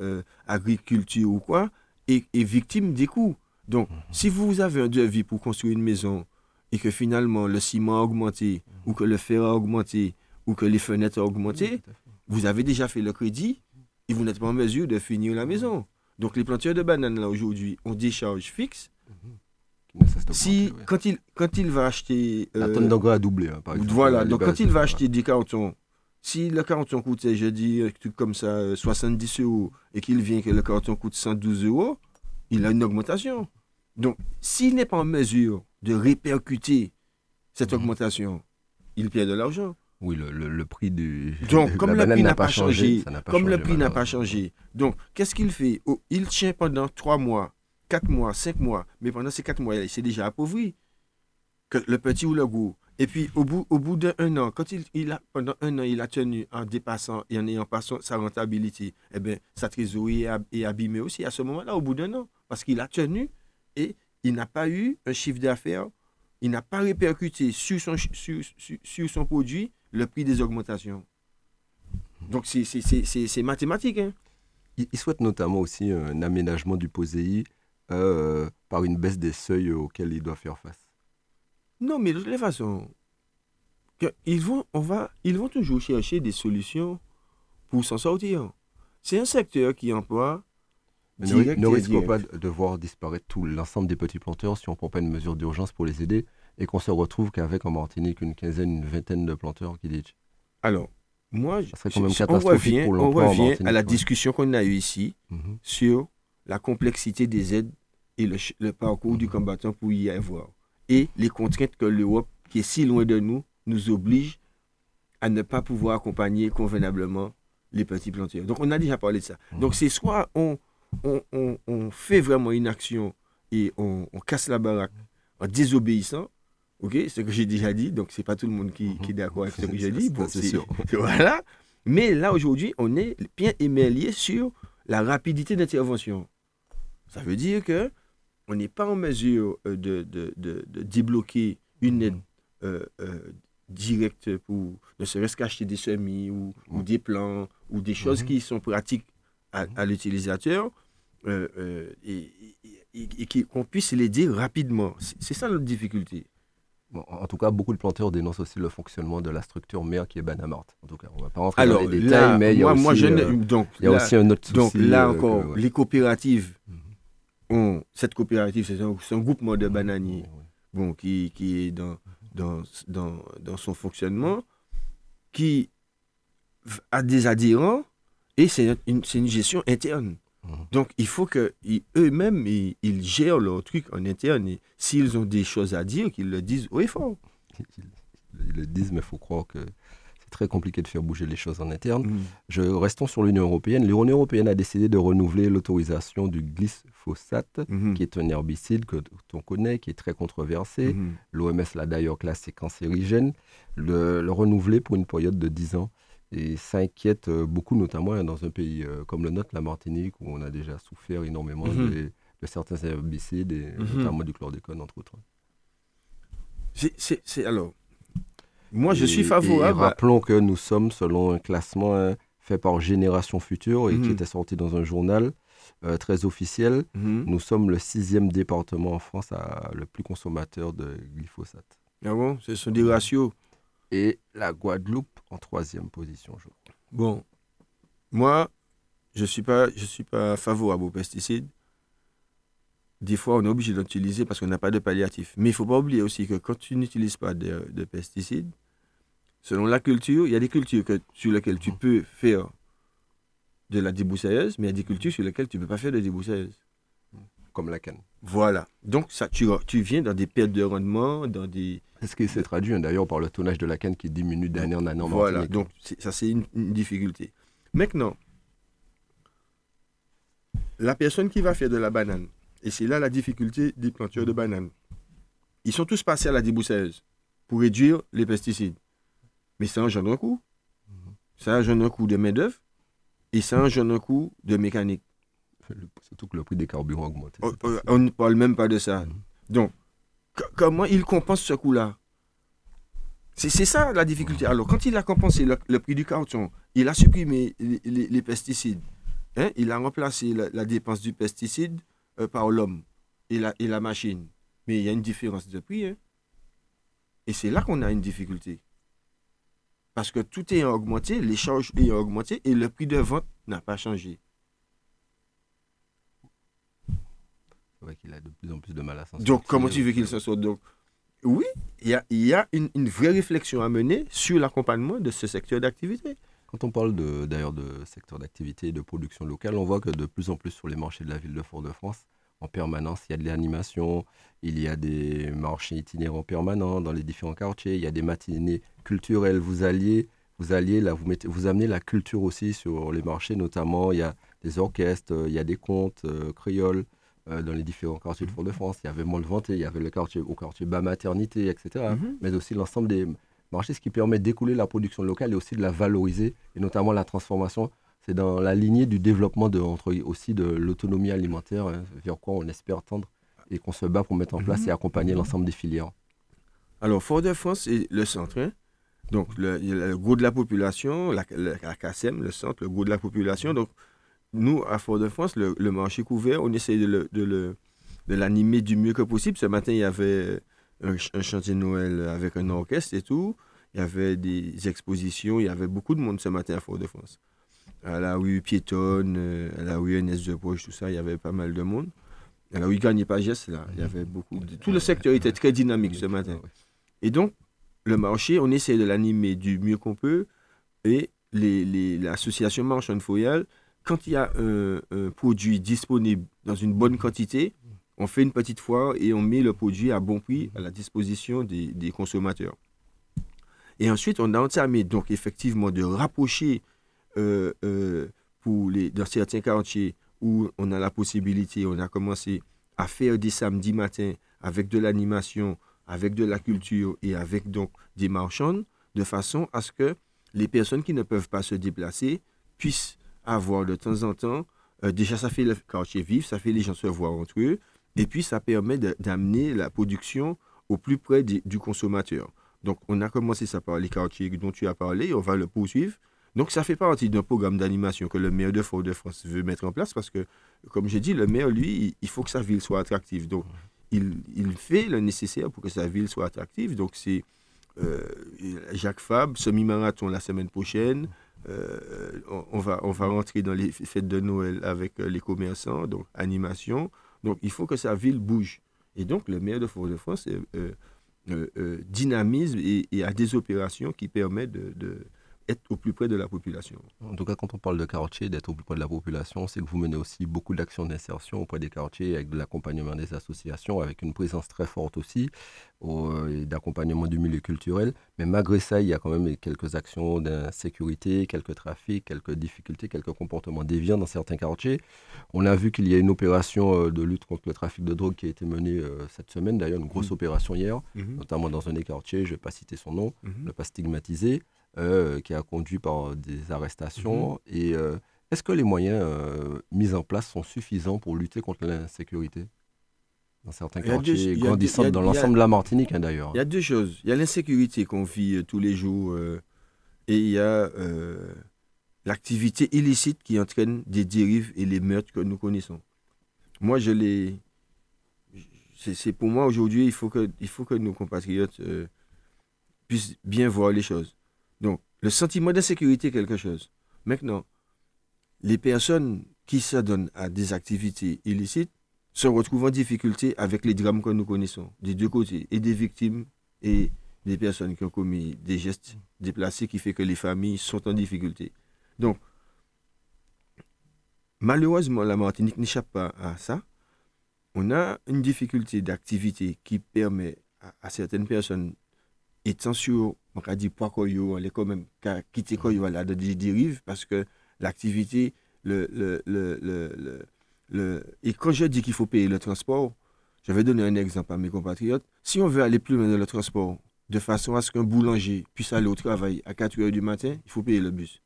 agriculture ou quoi, est, victime des coûts. Donc, mhm. si vous avez un devis pour construire une maison et que finalement le ciment a augmenté, ou que le fer a augmenté, ou que les fenêtres ont augmenté, vous avez déjà fait le crédit et vous n'êtes pas en mesure de finir la maison. Donc, les planteurs de bananes, là, aujourd'hui, ont des charges fixes. Si, quand, il, quand il va acheter. la tonne d'engrais a doublé, hein, par exemple. Voilà, donc quand il va acheter des cartons si le carton coûtait, je dis, un truc comme ça, 70 euh, euros, et qu'il vient que le carton coûte 112 euros, il a une augmentation. Donc, s'il n'est pas en mesure de répercuter cette mhm. augmentation, il perd de l'argent. Oui, le, prix du. Donc, comme le prix n'a pas changé, comme le prix n'a pas changé, donc qu'est-ce qu'il fait? Oh, Il tient pendant 3 mois, 4 mois, 5 mois, mais pendant ces 4 mois, il s'est déjà appauvri. Que le petit ou le gros, Et puis, au bout, au bout d'un an, quand il, il, a, pendant un an, il a tenu en dépassant et en ayant passé sa rentabilité, eh bien, sa trésorerie est abîmée aussi à ce moment-là, au bout d'un an. Parce qu'il a tenu et il n'a pas eu un chiffre d'affaires, il n'a pas répercuté sur son, sur, sur, son produit le prix des augmentations. Donc, c'est mathématique. Hein? Il, souhaite notamment aussi un aménagement du POSEI euh, par une baisse des seuils auxquels il doit faire face. Non, mais de toute façon, ils vont, on va, ils vont toujours chercher des solutions pour s'en sortir. C'est un secteur qui emploie. Mais ne, risque pas de voir disparaître tout l'ensemble des petits planteurs si on ne prend pas une mesure d'urgence pour les aider et qu'on se retrouve qu'avec en Martinique une quinzaine, une vingtaine de planteurs qui disent. Alors, moi, ça quand même on revient, on revient à la discussion qu'on a eue ici mhm. sur la complexité des aides et le, parcours du combattant pour y avoir et les contraintes que l'Europe, qui est si loin de nous, nous oblige à ne pas pouvoir accompagner convenablement les petits planteurs. Donc, on a déjà parlé de ça. Mhm. Donc, c'est soit on, on, fait vraiment une action et on, casse la baraque en désobéissant, ok, ce que j'ai déjà dit, donc c'est pas tout le monde qui, est d'accord avec ce que j'ai dit. c'est sûr. Voilà. Mais là, aujourd'hui, on est bien émêlé sur la rapidité d'intervention. Ça veut dire que on n'est pas en mesure euh, de, de, de, débloquer une aide euh, euh, directe pour ne serait-ce qu'acheter des semis ou, ou, des plants ou des choses mhm. qui sont pratiques à, l'utilisateur et, et, qu'on puisse l'aider rapidement. C'est ça notre difficulté. En tout cas, beaucoup de planteurs dénoncent aussi le fonctionnement de la structure mère qui est Banamart. En tout cas, on ne va pas rentrer dans les détails, mais il y a, aussi, donc, il y a aussi un autre souci. Donc là encore, les coopératives mhm cette coopérative, c'est un, groupement de bananiers bon, qui, qui est dans, dans, dans, dans, son fonctionnement, qui a des adhérents et c'est une, une, gestion interne. Mmh. Donc, il faut qu'eux-mêmes, ils, ils, gèrent leur truc en interne. S'ils ont des choses à dire, qu'ils le disent haut et fort. Ils le disent, mais il faut croire que très compliqué de faire bouger les choses en interne. Mm. Je, restons sur l'Union européenne. L'Union européenne a décidé de renouveler l'autorisation du glyphosate, mm-hmm. qui est un herbicide que on connaît, qui est très controversé. L'OMS l'a d'ailleurs classé cancérigène. Le, le, renouveler pour une période de 10 ans. Et ça inquiète euh, beaucoup, notamment hein, dans un pays euh, comme le nôtre, la Martinique, où on a déjà souffert énormément mm-hmm. de, de, certains herbicides, et notamment du chlordécone, entre autres. C'est alors moi, je suis favorable. rappelons que nous sommes selon un classement hein, fait par Génération Future et qui mhm. était sorti dans un journal euh, très officiel. Mhm. Nous sommes le sixième département en France à, le plus consommateur de glyphosate. Ah bon? Ce sont des ratios. Et la Guadeloupe en troisième position, je. Bon, moi, je ne suis, pas, je suis pas favorable aux pesticides. Des fois, on est obligé d'utiliser parce qu'on n'a pas de palliatif. Mais il ne faut pas oublier aussi que quand tu n'utilises pas de, pesticides, selon la culture, il y a des cultures sur lesquelles tu peux faire de la débroussailleuse, mais il y a des cultures sur lesquelles tu ne peux pas faire de débroussailleuse. Comme la canne. Voilà. Donc, ça, tu, tu viens dans des pertes de rendement, dans des... C'est ce qui s'est traduit hein, d'ailleurs par le tonnage de la canne qui diminue d'année en année Voilà. Donc, ça, c'est une, une difficulté. Maintenant, la personne qui va faire de la banane, et c'est là la difficulté des planteurs de bananes. Ils sont tous passés à la débroussailleuse pour réduire les pesticides. Mais ça engendre un coût. Ça engendre un coût de main-d'œuvre et ça engendre un coût de mécanique. Surtout que le prix des carburants augmente. Oh, oh, on, ne parle même pas de ça. Donc, comment il compense ce coût-là? C'est ça la difficulté. Alors, quand il a compensé le, prix du carton, il a supprimé les, pesticides, hein, il a remplacé la, dépense du pesticide euh, par l'homme et la, et la machine. Mais il y a une différence de prix. Hein. Et c'est là qu'on a une difficulté. Parce que tout est augmenté, les charges ont augmenté et le prix de vente n'a pas changé. Qu'il a de plus en plus de mal à s'en sortir. Donc, comment tu veux qu'il s'en sorte? Donc, oui, il y a, y a une, une, vraie réflexion à mener sur l'accompagnement de ce secteur d'activité. Quand on parle d'ailleurs de, secteur d'activité et de production locale, on voit que de plus en plus sur les marchés de la ville de Fort-de-France, en permanence, il y a de l'animation, il y a des marchés itinérants permanents dans les différents quartiers, il y a des matinées culturelles. Vous alliez, vous alliez là, vous, mettez, vous amenez la culture aussi sur les marchés, notamment il y a des orchestres, il y a des contes euh, créoles, euh, dans les différents quartiers de Fort-de-France. Il y avait Montlevanté, il y avait le quartier, au quartier bas maternité, etc. Mhm. Mais aussi l'ensemble des marchés, ce qui permet d'écouler la production locale et aussi de la valoriser, et notamment la transformation. C'est dans la lignée du développement de, entre, aussi de l'autonomie alimentaire, hein, vers quoi on espère tendre et qu'on se bat pour mettre en place mhm. et accompagner l'ensemble des filières. Alors, Fort-de-France, c'est le centre. Hein. Donc, le, le, gros de la population, la, la, CASEM, le centre, le gros de la population. Donc, nous, à Fort-de-France, le, marché couvert, on essaie de, l'animer du mieux que possible. Ce matin, il y avait un, chantier de Noël avec un orchestre et tout. Il y avait des expositions. Il y avait beaucoup de monde ce matin à Fort-de-France. À la rue Piétonne, à la rue NS de Poche, tout ça, il y avait pas mal de monde. À la rue Gagne Pagès, là, il y avait beaucoup. tout le secteur était très dynamique ce matin. Et donc, le marché, on essaie de l'animer du mieux qu'on peut. Et l'association les, Marchand Foyal, quand il y a un, produit disponible dans une bonne quantité, on fait une petite foire et on met le produit à bon prix à la disposition des, consommateurs. Et ensuite, on a entamé donc effectivement de rapprocher euh, euh, pour les, dans certains quartiers où on a la possibilité, on a commencé à faire des samedis matins avec de l'animation, avec de la culture et avec donc des marchands, de façon à ce que les personnes qui ne peuvent pas se déplacer puissent avoir de temps en temps, euh, déjà ça fait le quartier vif, ça fait les gens se voir entre eux, et puis ça permet d'amener la production au plus près du consommateur. Donc on a commencé ça par les quartiers dont tu as parlé, on va le poursuivre. Donc ça fait partie d'un programme d'animation que le maire de Fort-de-France veut mettre en place parce que, comme j'ai dit, le maire, lui, il faut que sa ville soit attractive. Donc il, fait le nécessaire pour que sa ville soit attractive. Donc, c'est euh, Jacques Fab, semi-marathon la semaine prochaine. Euh, on, va, on va rentrer dans les fêtes de Noël avec euh, les commerçants, donc animation. Donc, il faut que sa ville bouge. Et donc, le maire de Fort-de-France dynamise et, a des opérations qui permettent de être au plus près de la population. En tout cas, quand on parle de quartier, d'être au plus près de la population, c'est que vous menez aussi beaucoup d'actions d'insertion auprès des quartiers, avec de l'accompagnement des associations, avec une présence très forte aussi, d'accompagnement du milieu culturel. Mais malgré ça, il y a quand même quelques actions d'insécurité, quelques trafics, quelques difficultés, quelques comportements déviants dans certains quartiers. On a vu qu'il y a une opération euh, de lutte contre le trafic de drogue qui a été menée euh, cette semaine, d'ailleurs, une grosse mmh. opération hier, mmh. notamment dans un des quartiers, je ne vais pas citer son nom, mmh. ne pas stigmatiser. Euh, qui a conduit par des arrestations. Mhm. Et euh, est-ce que les moyens euh, mis en place sont suffisants pour lutter contre l'insécurité dans certains quartiers grandissants dans l'ensemble de la Martinique hein, d'ailleurs Il y a deux choses. Il y a l'insécurité qu'on vit tous les jours et il y a l'activité illicite qui entraîne des dérives et les meurtres que nous connaissons. Moi, je l'ai. C'est pour moi aujourd'hui, il, faut que, il faut que nos compatriotes puissent bien voir les choses. Donc, le sentiment d'insécurité est quelque chose. Maintenant, les personnes qui s'adonnent à des activités illicites se retrouvent en difficulté avec les drames que nous connaissons, des deux côtés, et des victimes et des personnes qui ont commis des gestes déplacés qui fait que les familles sont en difficulté. Donc, malheureusement, la Martinique n'échappe pas à ça. On a une difficulté d'activité qui permet à certaines personnes étant sur, on a dit pas on est quand même quitter Koyo là de dérive parce que l'activité, le, le, le, le, et quand je dis qu'il faut payer le transport, je vais donner un exemple à mes compatriotes. Si on veut aller plus loin dans le transport, de façon à ce qu'un boulanger puisse aller au travail à 4 heures du matin, il faut payer le bus.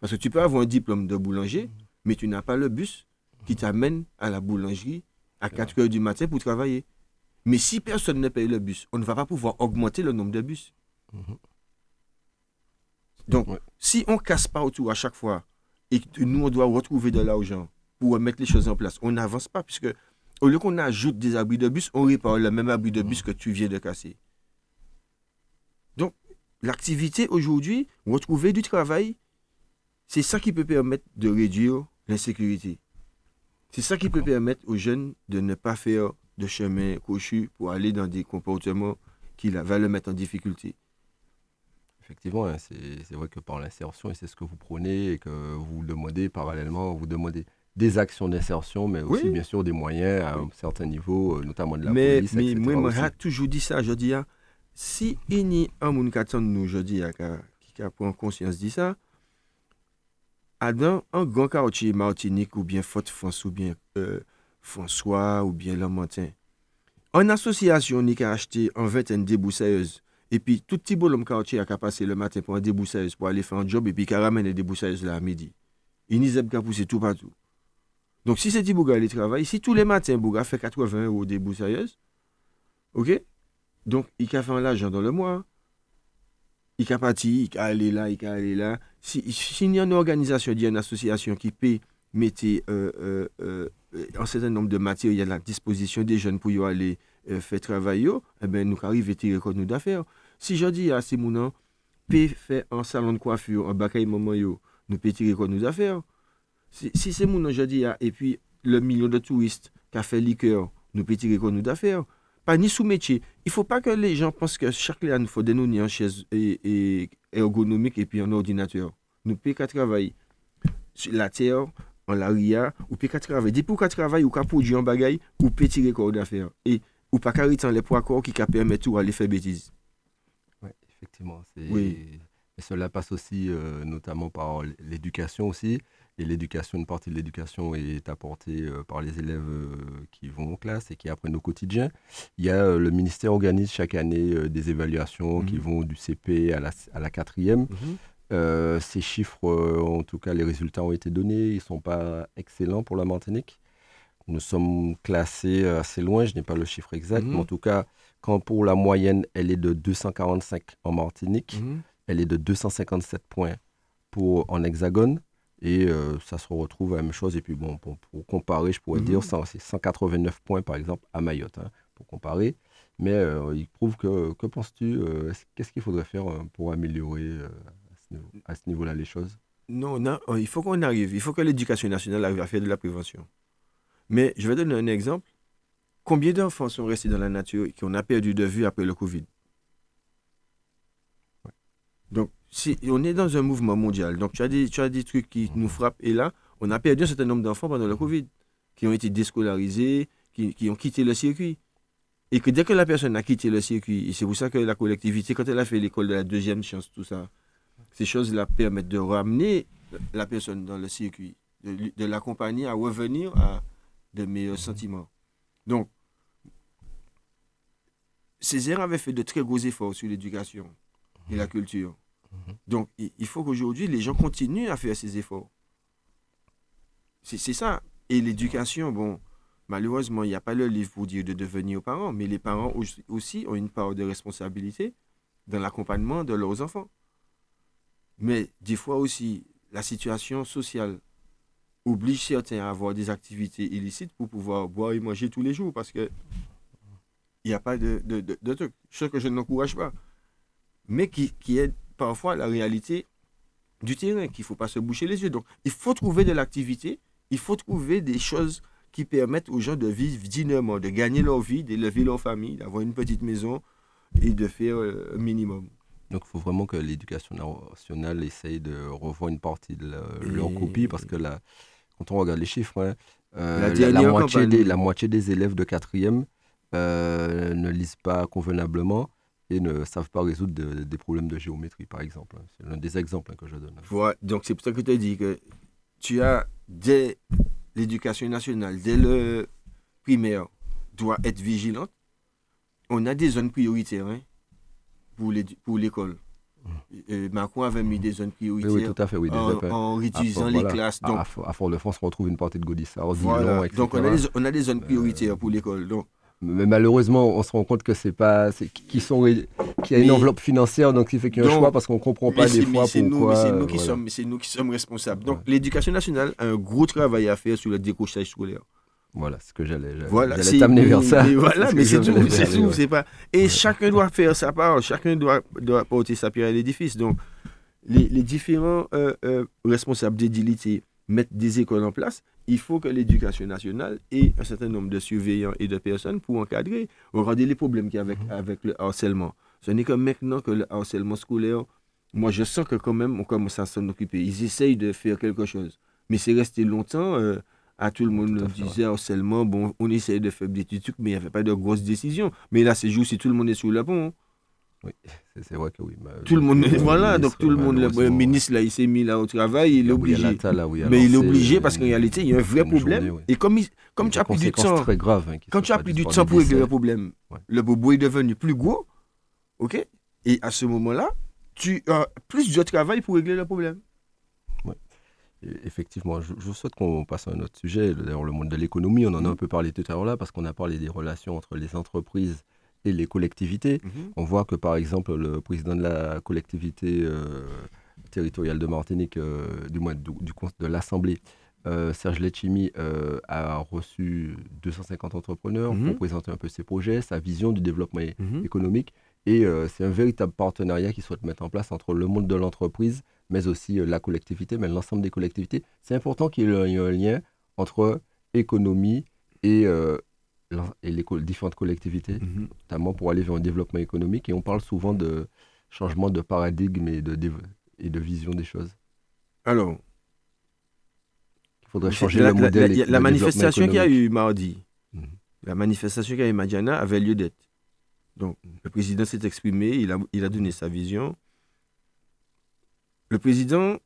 Parce que tu peux avoir un diplôme de boulanger, mais tu n'as pas le bus qui t'amène à la boulangerie à 4 heures du matin pour travailler. Mais si personne ne paye le bus, on ne va pas pouvoir augmenter le nombre de bus. Mhm. Donc, si on casse pas autour à chaque fois et que nous, on doit retrouver de l'argent pour mettre les choses en place, on n'avance pas puisque au lieu qu'on ajoute des abris de bus, on répare le même abri de bus que tu viens de casser. Donc, l'activité aujourd'hui, retrouver du travail, c'est ça qui peut permettre de réduire l'insécurité. C'est ça qui peut permettre aux jeunes de ne pas faire de chemin cochu pour aller dans des comportements qui va le mettre en difficulté. Effectivement, hein, c'est vrai que par l'insertion, et c'est ce que vous prenez et que vous demandez parallèlement, vous demandez des actions d'insertion, mais aussi bien sûr des moyens à un certain niveau, euh, notamment de la police, Mais moi, j'ai toujours dit ça, je dis, hein, si il y a un monde qui nous, je dis, qui a pris conscience de ça, dans un grand quartier Martinique ou bien Fort-France ou bien euh, François ou bien Lamantin. En association, on a acheté en fait une déboussailleuse. Et puis, tout petit bonhomme quartier a passé le matin pour un déboussailleuse pour aller faire un job et puis qui ramène une déboussailleuse là à midi. Il n'y a pas poussé tout partout. Donc, si c'est petit bouga, il travaille. Si tous les matins, bouga fait 80 euros déboussailleuse, ok? Donc, il a fait l'argent dans le mois. Il a parti, il a allé là, il a aller là. S'il si, y a une organisation, il y a une association qui paye, mettez euh, euh, euh, un certain nombre de matériel à la disposition des jeunes pour y aller faire travailler, eh ben, nous arrivons à tirer nous d'affaires. Si je dis à ces mounans, peut faire un salon de coiffure, un bakaï moment, yo, nous pouvons tirer nous d'affaires. Si, si c'est mounans, je dis, et puis le million de touristes qui a fait liqueur, nous pouvons tirer nous d'affaires pas ni sous-métier. Il ne faut pas que les gens pensent que chaque année, il faut dénouer en chaise et, ergonomique et puis en ordinateur. Nous pouvons qu'à travailler sur la terre, en l'aria, ou pouvons qu'à travailler. Depuis qu'on travaille, ou qu'à produire un bagaille, ou peut tirer corps d'affaires. Et ou pas qu'à les poids corps qui permettent tout à les faire bêtises. Oui, effectivement. Oui. Et cela passe aussi euh, notamment par l'éducation aussi. Et l'éducation, une partie de l'éducation est apportée euh, par les élèves euh, qui vont en classe et qui apprennent au quotidien. Il y a le ministère organise chaque année des évaluations qui mhm. vont du CP à la, à la quatrième. Mhm. ces chiffres, en tout cas, les résultats ont été donnés. Ils ne sont pas excellents pour la Martinique. Nous sommes classés assez loin, je n'ai pas le chiffre exact, mais en mhm. tout cas, quand pour la moyenne, elle est de 245 en Martinique, elle est de 257 points pour, en hexagone. Et euh, ça se retrouve à la même chose. Et puis, bon, pour, comparer, je pourrais dire, mhm. c'est 189 points, par exemple, à Mayotte, hein, pour comparer. Mais euh, il prouve que, que penses-tu, euh, qu'est-ce qu'il faudrait faire pour améliorer à ce niveau-là les choses? Non, non, il faut qu'on arrive, il faut que l'éducation nationale arrive à faire de la prévention. Mais je vais donner un exemple. Combien d'enfants sont restés dans la nature et qu'on a perdu de vue après le Covid? Donc, si on est dans un mouvement mondial, donc tu as des, tu as des trucs qui nous frappent, et là, on a perdu un certain nombre d'enfants pendant le Covid, qui ont été déscolarisés, qui, qui ont quitté le circuit. Et que dès que la personne a quitté le circuit, et c'est pour ça que la collectivité, quand elle a fait l'école de la deuxième chance, tout ça, ces choses-là permettent de ramener la personne dans le circuit, de, de l'accompagner à revenir à de meilleurs sentiments. Donc, Césaire avait fait de très gros efforts sur l'éducation et la culture. Donc, il faut qu'aujourd'hui, les gens continuent à faire ces efforts. C'est ça. Et l'éducation, bon, malheureusement, il n'y a pas le livre pour dire de devenir parents, mais les parents aussi ont une part de responsabilité dans l'accompagnement de leurs enfants. Mais des fois aussi, la situation sociale oblige certains à avoir des activités illicites pour pouvoir boire et manger tous les jours parce que il n'y a pas de, de, de, truc. Ce que je n'encourage pas. Mais qui, qui est parfois la réalité du terrain, qu'il ne faut pas se boucher les yeux. Donc, il faut trouver de l'activité, il faut trouver des choses qui permettent aux gens de vivre dignement, de gagner leur vie, d'élever leur famille, d'avoir une petite maison et de faire euh, un minimum. Donc, il faut vraiment que l'éducation nationale essaye de revoir une partie de leur copie parce que là, quand on regarde les chiffres, euh, la, moitié des, la, moitié des, élèves de quatrième euh, ne lisent pas convenablement et ne savent pas résoudre des problèmes de géométrie, par exemple. C'est l'un des exemples hein, que je donne. Voilà, donc c'est pour ça que tu as dit que tu as, dès l'éducation nationale, dès le primaire, doit être vigilante. On a des zones prioritaires hein, pour l'école. Mmh. Macron avait mis des zones prioritaires oui, tout à fait, oui, en, réutilisant les classes. Donc, à, Fort-de-France, on retrouve une partie de Gaudissart, voilà. Donc on a, des, on a des zones prioritaires pour l'école. Donc mais malheureusement, on se rend compte que c'est pas, qui sont, qu'il y a une enveloppe financière, donc il fait qu'il y a un choix parce qu'on comprend pas des fois pourquoi. C'est nous, qui sommes, c'est nous qui sommes responsables. Donc l'éducation nationale a un gros travail à faire sur le décrochage scolaire. Voilà ce que j'allais. Voilà, t'amener vers ça. voilà, mais c'est tout, c'est tout, c'est pas. Et chacun doit faire sa part, chacun doit, doit porter sa pierre à l'édifice. Donc les, les différents euh, euh, responsables d'édilité mettent des écoles en place il faut que l'éducation nationale ait un certain nombre de surveillants et de personnes pour encadrer. Regardez les problèmes qu'il y a avec, mhm. avec le harcèlement. Ce n'est que maintenant que le harcèlement scolaire, moi je sens que quand même on commence à s'en occuper. Ils essayent de faire quelque chose. Mais c'est resté longtemps, euh, à tout le monde le disait harcèlement, bon, on essaye de faire des trucs, mais il n'y avait pas de grosses décisions. Mais là, c'est juste si tout le monde est sur le pont. Oui, c'est vrai que oui. tout le monde, voilà, donc tout le monde, le ministre là, il s'est mis là au travail, il est obligé. mais il est obligé parce qu'en réalité, il y a un vrai problème. Et comme, comme tu as plus du temps, très grave, hein, quand tu as du temps pour régler le problème, le bobo est devenu plus gros, ok? Et à ce moment-là, tu as plus de travail pour régler le problème. Effectivement, je, souhaite qu'on passe à un autre sujet, d'ailleurs le monde de l'économie, on en a un peu parlé tout à l'heure là, parce qu'on a parlé des relations entre les entreprises et les collectivités. Mhm. On voit que par exemple le président de la collectivité euh, territoriale de Martinique, euh, du moins du, de l'Assemblée, euh, Serge Letchimi a reçu 250 entrepreneurs mhm. pour présenter un peu ses projets, sa vision du développement mhm. économique. Et c'est un véritable partenariat qu'il souhaite mettre en place entre le monde de l'entreprise, mais aussi la collectivité, mais l'ensemble des collectivités. C'est important qu'il y ait un lien entre économie et et les différentes collectivités, mhm. notamment pour aller vers un développement économique. Et on parle souvent de changement de paradigme et de, et de vision des choses. Alors, il faudrait changer le modèle. La, la, manifestation qu'il y a eu mardi, mhm. la manifestation qu'il y a eu Madiana avait lieu d'être. Donc, le président s'est exprimé, il a, il a donné sa vision. Le président,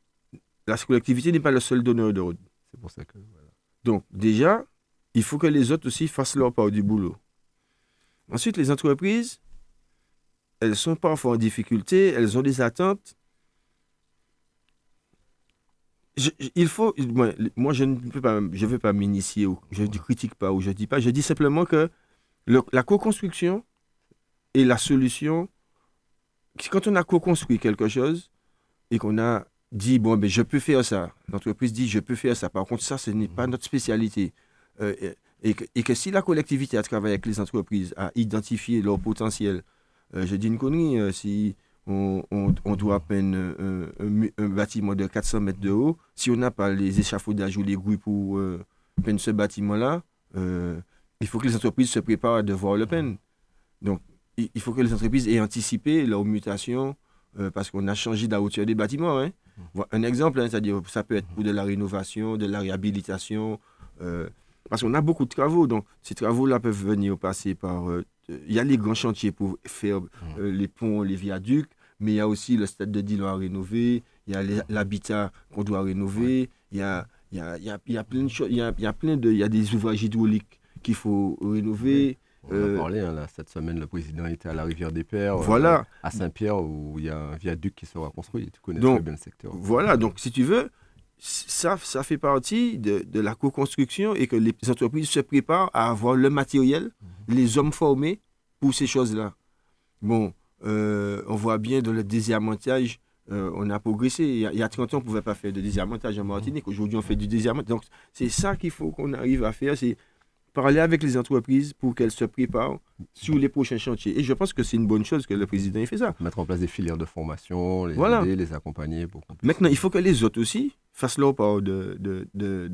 la collectivité n'est pas le seul donneur d'ordre. C'est pour ça que. Donc, déjà, il faut que les autres aussi fassent leur part du boulot. Ensuite, les entreprises, elles sont parfois en difficulté, elles ont des attentes. il faut, moi, je ne peux pas, je veux pas m'initier, je ne critique pas ou je dis pas, je dis simplement que la co-construction est la solution. Quand on a co-construit quelque chose et qu'on a dit, bon, ben, je peux faire ça, l'entreprise dit, je peux faire ça. Par contre, ça, ce n'est pas notre spécialité. Euh, et, que, si la collectivité a travaillé avec les entreprises à identifier leur potentiel, euh, je dis une connerie, euh, si on, doit peine un, bâtiment de 400 mètres de haut, si on n'a pas les échafaudages ou les grues pour peindre ce bâtiment-là, il faut que les entreprises se préparent à devoir le peine. Donc, il, faut que les entreprises aient anticipé leur parce qu'on a changé la hauteur des bâtiments. Hein. Mmh. Un exemple, hein, c'est-à-dire ça peut être pour de la rénovation, de la réhabilitation. Parce qu'on a beaucoup de travaux, donc ces travaux-là peuvent venir passer par... Euh, il y a les grands chantiers pour faire mmh. euh, les ponts, les viaducs, mais il y a aussi le stade de Dillon à rénover, il y a l'habitat qu'on doit rénover, il, y a, y a, y a, plein de choses, il y a plein de... Il y a des ouvrages hydrauliques qu'il faut rénover. On a euh, parlé, hein, là, cette semaine, le président était à la rivière des Pères, voilà. à Saint-Pierre, où il y a un viaduc qui sera construit. Tu connais très bien le secteur. Voilà, donc si tu veux, ça, ça fait partie de, de la co-construction et que les entreprises se préparent à avoir le matériel, mhm. les hommes formés pour ces choses-là. Bon, euh, on voit bien dans le déshermontage, euh, on a progressé. Il y a, 30 ans, on ne pouvait pas faire de déshermontage en Martinique. Mhm. Aujourd'hui, on fait du déshermontage. Donc, c'est ça qu'il faut qu'on arrive à faire, c'est parler avec les entreprises pour qu'elles se préparent sur les prochains chantiers. Et je pense que c'est une bonne chose que le président ait fait ça. Mettre en place des filières de formation, les aider, les accompagner. Pour Maintenant, il faut que les autres aussi fassent leur part de, de, de,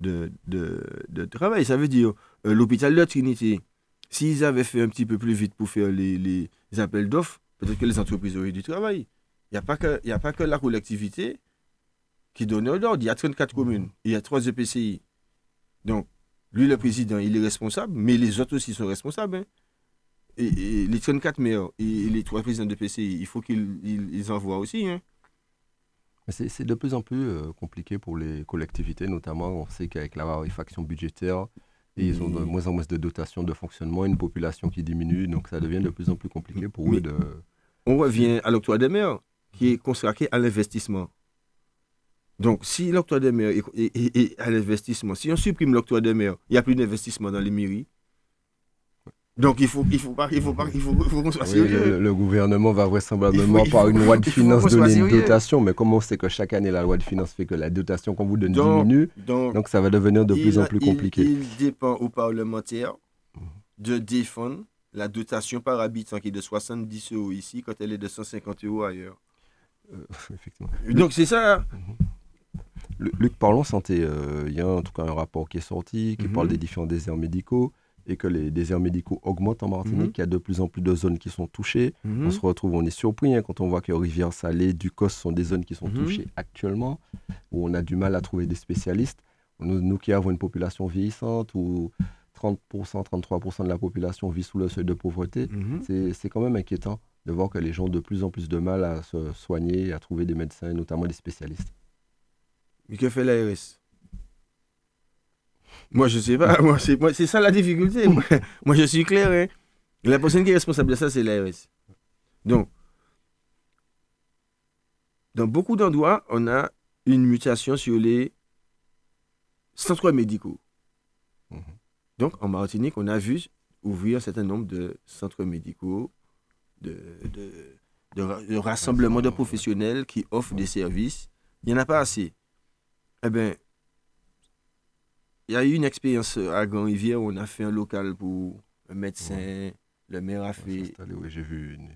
de, travail. Ça veut dire, euh, l'hôpital de Trinité, s'ils avaient fait un petit peu plus vite pour faire les, les appels d'offres, peut-être que les entreprises auraient du travail. Il n'y a, pas que, a pas que la collectivité qui donne l'ordre. Il y a 34 communes, il y a 3 EPCI. Donc, lui, le président, il est responsable, mais les autres aussi sont responsables. Hein. Et, les 34 maires et, les trois présidents de PCI, il faut qu'ils envoient aussi. Hein. C'est de plus en plus euh, compliqué pour les collectivités, notamment. On sait qu'avec la raréfaction budgétaire, ils ont de moins en moins de dotations de fonctionnement, une population qui diminue, donc ça devient de plus en plus compliqué pour eux de. On revient à l'octroi des maires, qui est consacré à l'investissement. Donc, si l'octroi des maires est, à l'investissement, si on supprime l'octroi des maires, il n'y a plus d'investissement dans les mairies. Donc, il faut, il faut pas, il faut pas, il faut, qu'on soit sérieux. Le, gouvernement va vraisemblablement par une loi de finances donner une dotation, mais comment on sait que chaque année la loi de finances fait que la dotation qu'on vous donne diminue, donc, ça va devenir de plus en plus compliqué. Il, dépend aux parlementaires de défendre la dotation par habitant qui est de 70 euros ici quand elle est de 150 euros ailleurs. Euh, effectivement. Donc c'est ça. Mhm. Luc, parlons santé. Euh, il y a en tout cas un rapport qui est sorti qui parle mhm. des différents déserts médicaux et que les déserts médicaux augmentent en Martinique, mhm. qu'il y a de plus en plus de zones qui sont touchées. Mhm. On se retrouve, on est surpris hein, quand on voit que Rivière-Salée, Ducos sont des zones qui sont touchées actuellement, où on a du mal à trouver des spécialistes. Nous, nous, qui avons une population vieillissante, où 30%, 33% de la population vit sous le seuil de pauvreté, Mhm. c'est quand même inquiétant de voir que les gens ont de plus en plus de mal à se soigner, à trouver des médecins, et notamment des spécialistes. Mais que fait l'ARS? Moi, je sais pas. Moi, c'est, ça la difficulté. moi, moi, je suis clair. hein. La personne qui est responsable de ça, c'est l'ARS. Donc, dans beaucoup d'endroits, on a une mutation sur les centres médicaux. Mhm. Donc, en Martinique, on a vu ouvrir un certain nombre de centres médicaux, de, de, de rassemblements de professionnels qui offrent des services. Il n'y en a pas assez. Eh bien, il y a eu une expérience à Grand-Rivière où on a fait un local pour un médecin, le maire a fait. s'installer, oui, j'ai vu une-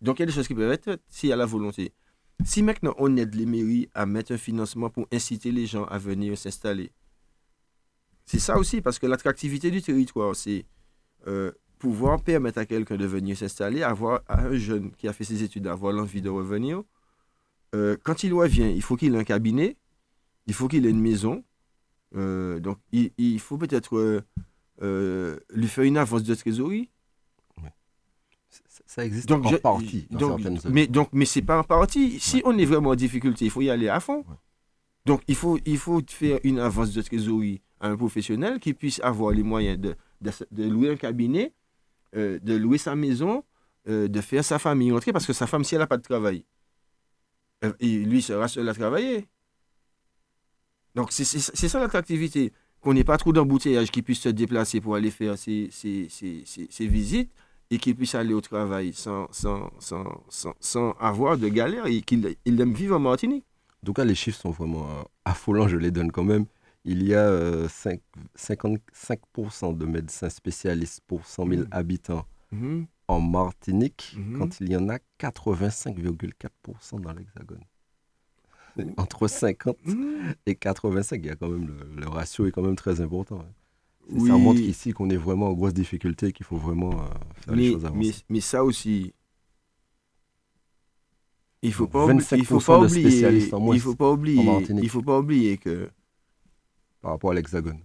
Donc, il y a des choses qui peuvent être faites s'il y a la volonté. Si maintenant on aide les mairies à mettre un financement pour inciter les gens à venir s'installer, c'est ça aussi, parce que l'attractivité du territoire, c'est euh, pouvoir permettre à quelqu'un de venir s'installer, avoir à un jeune qui a fait ses études, avoir l'envie de revenir. Euh, quand il revient, il faut qu'il ait un cabinet, il faut qu'il ait une maison. Euh, donc, il, il faut peut-être euh, euh, lui faire une avance de trésorerie. Ça- Ça existe Donc, en je- partie donc, mais donc, mais c'est pas en partie. Si on est vraiment en difficulté, il faut y aller à fond. Ouais. Donc, il faut, il faut faire une avance de trésorerie à un professionnel qui puisse avoir les moyens de, de, de louer un cabinet, euh, de louer sa maison, euh, de faire sa famille entrer, parce que sa femme, si elle n'a pas de travail, et lui sera seul à travailler. Donc, c'est ça l'attractivité. Qu'on n'ait pas trop d'embouteillage, qui puisse se déplacer pour aller faire ses- ses- ses- ses visites et qu'il puisse aller au travail sans, sans, sans, sans, sans avoir de galère et qu'il il aime vivre en Martinique. En tout cas, les chiffres sont vraiment euh, affolants, je les donne quand même. Il y a euh, cinq- 55% de médecins spécialistes pour 100 000 Mhm. habitants Mhm. en Martinique, Mhm. quand il y en a 85,4% dans l'Hexagone. Entre 50 Mhm. et 85, il y a quand même le, le ratio est quand même très important. hein. Oui. Ça montre ici qu'on est vraiment en grosse difficulté et qu'il faut vraiment euh, faire les choses avancer. mais ça aussi, il faut pas, oubli- 25% il faut pas oublier, spécialistes en moins il faut pas oublier, il faut pas oublier que par rapport à l'Hexagone.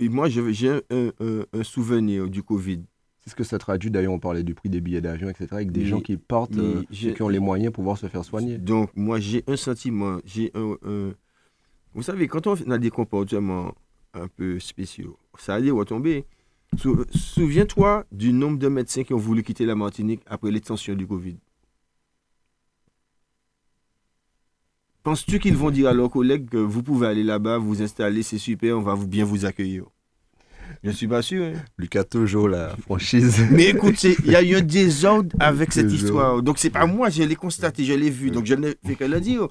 moi j'ai un, un- un souvenir du Covid. C'est ce que ça traduit, d'ailleurs, on parlait du prix des billets d'avion, etc., avec des Mais- gens qui partent, euh, qui ont les moyens pour pouvoir se faire soigner? Donc moi j'ai un sentiment, j'ai un, un- vous savez quand on a des comportements un peu spéciaux, ça a des retombées. Sou- Souviens-toi du nombre de médecins qui ont voulu quitter la Martinique après l'extension du Covid. Penses-tu qu'ils vont dire à leurs collègues que vous pouvez aller là-bas, vous installer, c'est super, on va vous, bien vous accueillir? Je ne suis pas sûr. hein. Lucas, toujours la franchise. Mais écoute, il y a eu un désordre avec cette histoire. Donc, c'est pas moi, je l'ai constaté, je l'ai vu. Donc, je ne fais que le dire.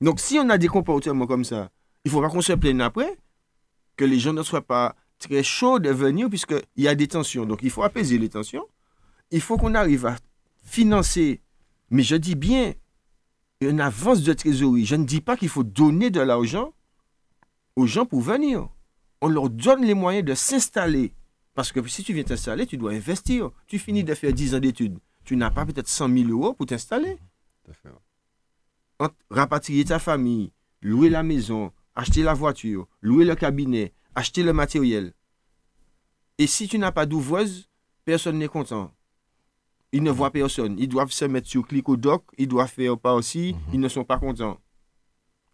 Donc, si on a des comportements comme ça, il faut pas qu'on se plaigne après, que les gens ne soient pas très chauds de venir, puisqu'il y a des tensions. Donc, il faut apaiser les tensions. Il faut qu'on arrive à financer, mais je dis bien, une avance de trésorerie. Je ne dis pas qu'il faut donner de l'argent aux gens pour venir. On leur donne les moyens de s'installer. Parce que si tu viens t'installer, tu dois investir. Tu finis de faire 10 ans d'études. Tu n'as pas peut-être 100 000 euros pour t'installer. Rapatrier ta famille, louer la maison, acheter la voiture, louer le cabinet, acheter le matériel. Et si tu n'as pas d'ouvreuse, personne n'est content. Ils ne voient personne. Ils doivent se mettre sur clic au doc, ils doivent faire pas aussi, Mhm. ils ne sont pas contents.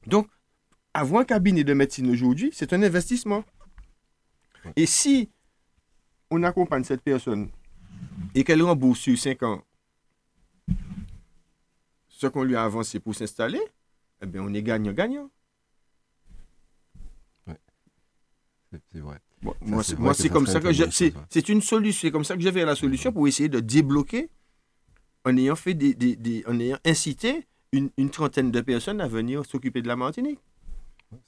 Donc, avoir un cabinet de médecine aujourd'hui, c'est un investissement. Et si on accompagne cette personne et qu'elle rembourse sur 5 ans ce qu'on lui a avancé pour s'installer, eh bien, on est gagnant-gagnant. C'est- C'est vrai. Moi, Ça, moi, c'est moi, comme ça que je. C'est ouais. une solution. C'est comme ça que je vais à la solution pour essayer de débloquer en ayant fait des, des- des- en ayant incité une, une trentaine de personnes à venir s'occuper de la Martinique.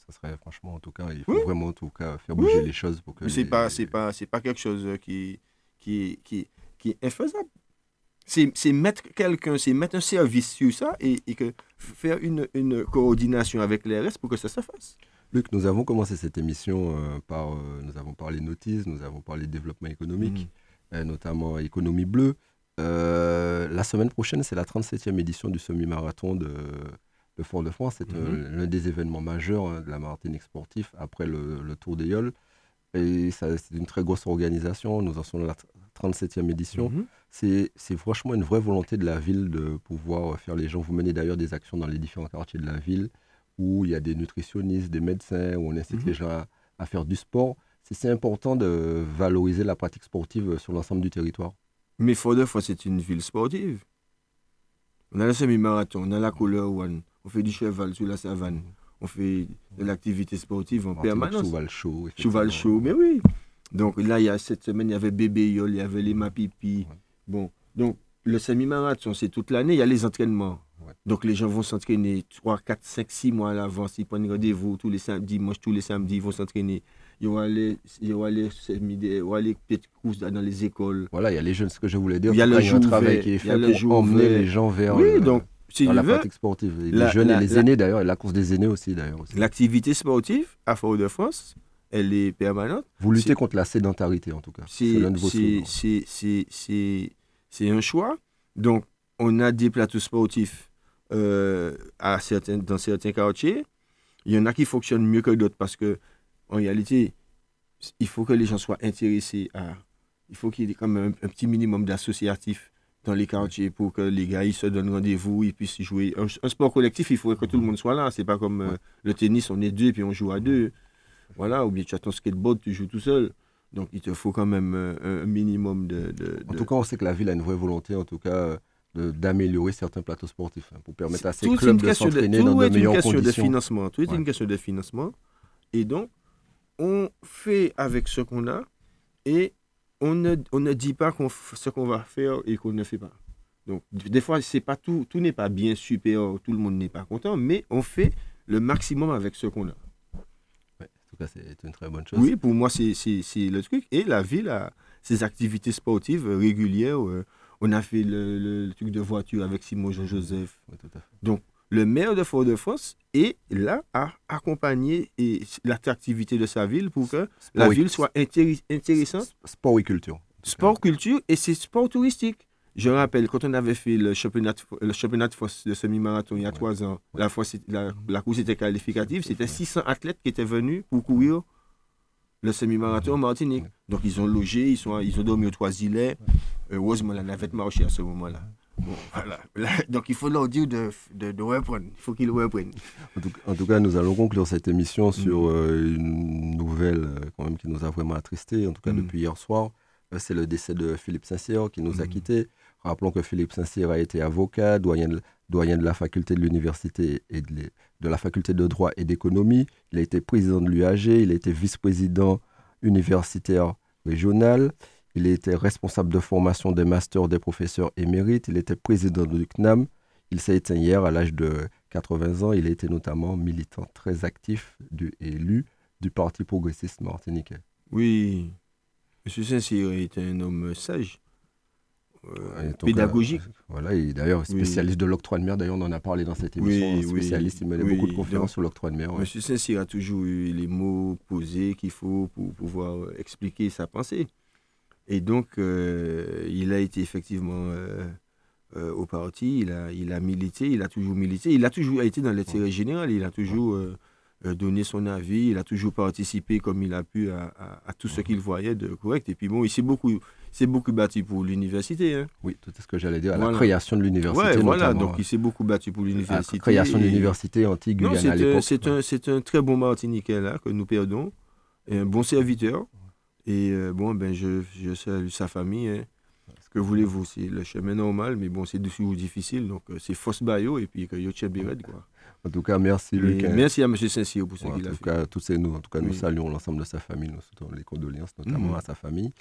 Ça serait franchement, en tout cas, il faut Oui. vraiment, en tout cas, faire bouger Oui. les choses pour que. C'est les- pas c'est pas c'est pas quelque chose qui qui qui, qui est infaisable. C'est mettre quelqu'un, c'est mettre un service sur ça et, et que faire une, une coordination avec les restes pour que ça se fasse. Luc, nous avons commencé cette émission euh, par. euh, nous avons parlé notice, nous avons parlé développement économique, Mm. euh, notamment économie bleue. Euh, la semaine prochaine, c'est la 37e édition du semi-marathon de, de Fort-de-France. C'est euh, Mhm. l'un des événements majeurs hein, de la Martinique sportif après le, le Tour des Yoles. Et c'est une très grosse organisation. Nous en sommes à la 37e édition. Mhm. C'est franchement une vraie volonté de la ville de pouvoir faire les gens. Vous menez d'ailleurs des actions dans les différents quartiers de la ville où il y a des nutritionnistes, des médecins, où on incite Mhm. les gens à, à faire du sport. C'est c'est important de valoriser la pratique sportive sur l'ensemble du territoire. Mais Fort-de-France, c'est une ville sportive. On a le semi-marathon, on a la couleur one, on fait du cheval sur la savane, on fait de l'activité sportive en permanence. Cheval chaud. Cheval chaud, mais oui. Donc là, il y a cette semaine, il y avait Bébé Yol, il y avait les Mapipi. Ouais. Bon, donc le semi-marathon, c'est toute l'année, il y a les entraînements. Ouais. Donc les gens vont s'entraîner 3, 4, 5, 6 mois à l'avance. Ils prennent rendez-vous tous les samedis, dimanches, tous les samedis, ils vont s'entraîner. Il y aura les, il y aura les, les petites courses dans les écoles. Voilà, il y a les jeunes, ce que je voulais dire. Il y a le travail qui est fait pour emmener les gens vers, oui, le- donc, si tu la veux, pratique sportive. La- les jeunes la- et les aînés d'ailleurs, et la course des aînés aussi d'ailleurs. l'activité sportive à Fort-de-France, elle est permanente. Vous luttez contre la sédentarité en tout cas. C'est un choix. Donc, on a des plateaux sportifs euh, à certains, dans certains quartiers. Il y en a qui fonctionnent mieux que d'autres parce que, en réalité, il faut que les gens soient intéressés à. Il faut qu'il y ait comme un, un petit minimum d'associatifs dans les quartiers pour que les gars ils se donnent rendez-vous, ils puissent jouer. Un, un sport collectif, il faut que tout le monde soit là. C'est pas comme euh, le tennis, on est deux puis on joue à deux. Voilà, ou bien tu as ton skateboard, tu joues tout seul. Donc il te faut quand même euh, un minimum de. de- En tout cas, on sait que la ville a une vraie volonté, en tout cas, euh, d'améliorer certains plateaux sportifs hein, pour permettre à ces Tout clubs de s'entraîner tout dans de est une meilleures question de conditions. financement. Tout est Ouais. une question de financement. Et donc, on fait avec ce qu'on a et on ne, on ne dit pas qu'on ce qu'on va faire et qu'on ne fait pas. Donc, des fois, c'est pas tout, tout n'est pas bien super, tout le monde n'est pas content, mais on fait le maximum avec ce qu'on a. Ouais, en tout cas, c'est une très bonne chose. Oui, pour moi, c'est c'est- c'est le truc. Et la ville a ses activités sportives régulières. euh, on a fait le, le- le truc de voiture avec Simon Jean-Joseph. Oui, tout à fait. Le maire de Fort-de-France est là à accompagner et l'attractivité de sa ville pour que la Sport et- ville soit intéressante. Sport et culture. Sport, culture et c'est sport touristique. Je rappelle, quand on avait fait le championnat, de- le championnat de semi-marathon il y a Ouais. trois ans, la, course était qualificative, c'était 600 athlètes qui étaient venus pour courir le semi-marathon en Martinique. Donc ils ont logé, ils, sont, ils ont dormi aux trois îlets. Heureusement, la navette marchait à ce moment-là. Voilà. Donc il faut leur dire de, de, de reprendre. Il faut qu'ils reprennent. En tout, en tout cas, nous allons conclure cette émission sur Mm. euh, une nouvelle euh, quand même qui nous a vraiment attristés, en tout cas Mm. depuis hier soir. Euh, C'est le décès de Philippe Saint-Cyr qui nous a Mm. quittés. Rappelons que Philippe Saint-Cyr a été avocat, doyen de, doyen de la faculté de l'université et de la faculté de droit et d'économie. Il a été président de l'UAG, il a été vice-président universitaire régional. Il était responsable de formation des masters des professeurs émérites. Il était président du CNAM. Il s'est éteint hier à l'âge de 80 ans. Il a été notamment militant très actif du, et élu du Parti progressiste martiniquais. Oui. M. Saint-Cyr est un homme sage, euh, pédagogique. euh, voilà, et d'ailleurs spécialiste de l'octroi de mer. D'ailleurs, on en a parlé dans cette Oui, émission. oui, spécialiste, il menait oui. beaucoup de conférences sur l'octroi de mer. ouais. M. Saint-Cyr a toujours eu les mots posés qu'il faut pour pouvoir expliquer sa pensée. Et donc, euh, il a été effectivement euh, euh, au parti, il a, il a milité, il a toujours milité, il a toujours été dans l'intérêt général, il a toujours donné son avis, il a toujours participé comme il a pu à, à- à tout ce qu'il voyait de correct. Et puis bon, il s'est beaucoup, s'est beaucoup battu pour l'université. Hein. Oui, tout ce que j'allais dire, à la création de l'université. Ouais, voilà, donc il s'est beaucoup battu pour à la l'université. création de l'université anti-Guyane c'est à un, l'époque. c'est un, c'est un très bon Martiniquais là que nous perdons, et un bon serviteur. Et euh, bon, ben je, je salue sa famille. hein. Ce que voulez-vous, c'est le chemin normal, mais bon, c'est toujours difficile. Donc euh, c'est Fosse Bayo et puis que yo Bired, quoi. En tout cas, merci Luc. merci à M. Saint-Cyr pour ce qu'il a tout fait. cas, tous ces nous, en tout cas, nous Oui. saluons l'ensemble de sa famille, nous souhaitons les condoléances, notamment Mhm. à sa famille,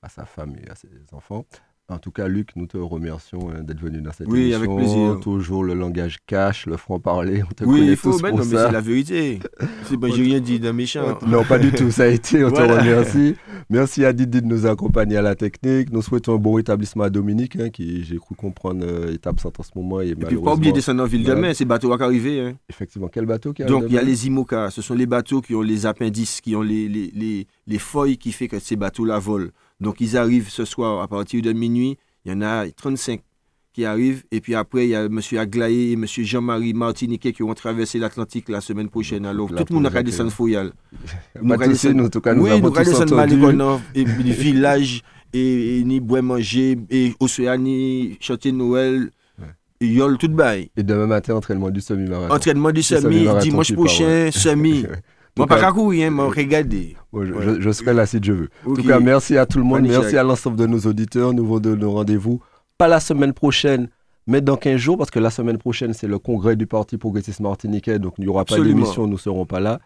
à sa femme et à ses enfants. En tout cas, Luc, nous te remercions hein, d'être venu dans cette Oui, émission. avec plaisir. Toujours le langage cash, le franc-parler, on te Oui, connaît il faut, ben pour non, mais c'est la vérité. C'est j'ai rien dit d'un méchant. Non, pas du tout, ça a été, on Voilà. te remercie. Merci à Didi de nous accompagner à la technique. Nous souhaitons un bon rétablissement à Dominique, hein, qui, j'ai cru comprendre, euh, est absente en ce moment. Et, Et puis pas oublier de descendre en ville Voilà. demain, c'est bateau à arriver. Hein. Effectivement, quel bateau qui Donc il y a les IMOCA, ce sont les bateaux qui ont les appendices, qui ont les, les, les, les feuilles qui fait que ces bateaux-là volent. Donc ils arrivent ce soir à partir de minuit, il y en a 35 qui arrive. Et puis après, il y a M. Aglaé et M. Jean-Marie Martiniquet qui vont traverser l'Atlantique la semaine prochaine. Alors, tout le monde a descendre Foyal. Nous, en tout cas, nous oui, avons nous et les villages, et, ni bois manger, et Océanie, chantier Noël, et Yol, tout bail. Et demain matin, entraînement du semi-marathon. Entraînement du semi, dimanche prochain, semi. Moi, pas courir, mais regarder. je, je, serai là si je veux. En tout cas, merci à tout le monde. Merci à l'ensemble de nos auditeurs. Nous vous donnons rendez-vous. Pas la semaine prochaine, mais dans 15 jours, parce que la semaine prochaine, c'est le congrès du Parti progressiste martiniquais. Donc, il n'y aura pas d'émission, nous ne serons pas là.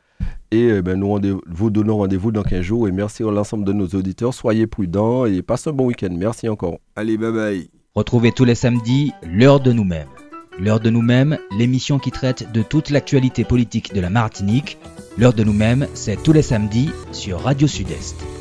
Et eh ben, nous vous donnons rendez-vous dans 15 jours. Et merci à l'ensemble de nos auditeurs. Soyez prudents et passez un bon week-end. Merci encore. Allez, bye bye. Retrouvez tous les samedis l'heure de nous-mêmes. L'heure de nous-mêmes, l'émission qui traite de toute l'actualité politique de la Martinique L'heure de nous-mêmes, c'est tous les samedis sur Radio Sud-Est.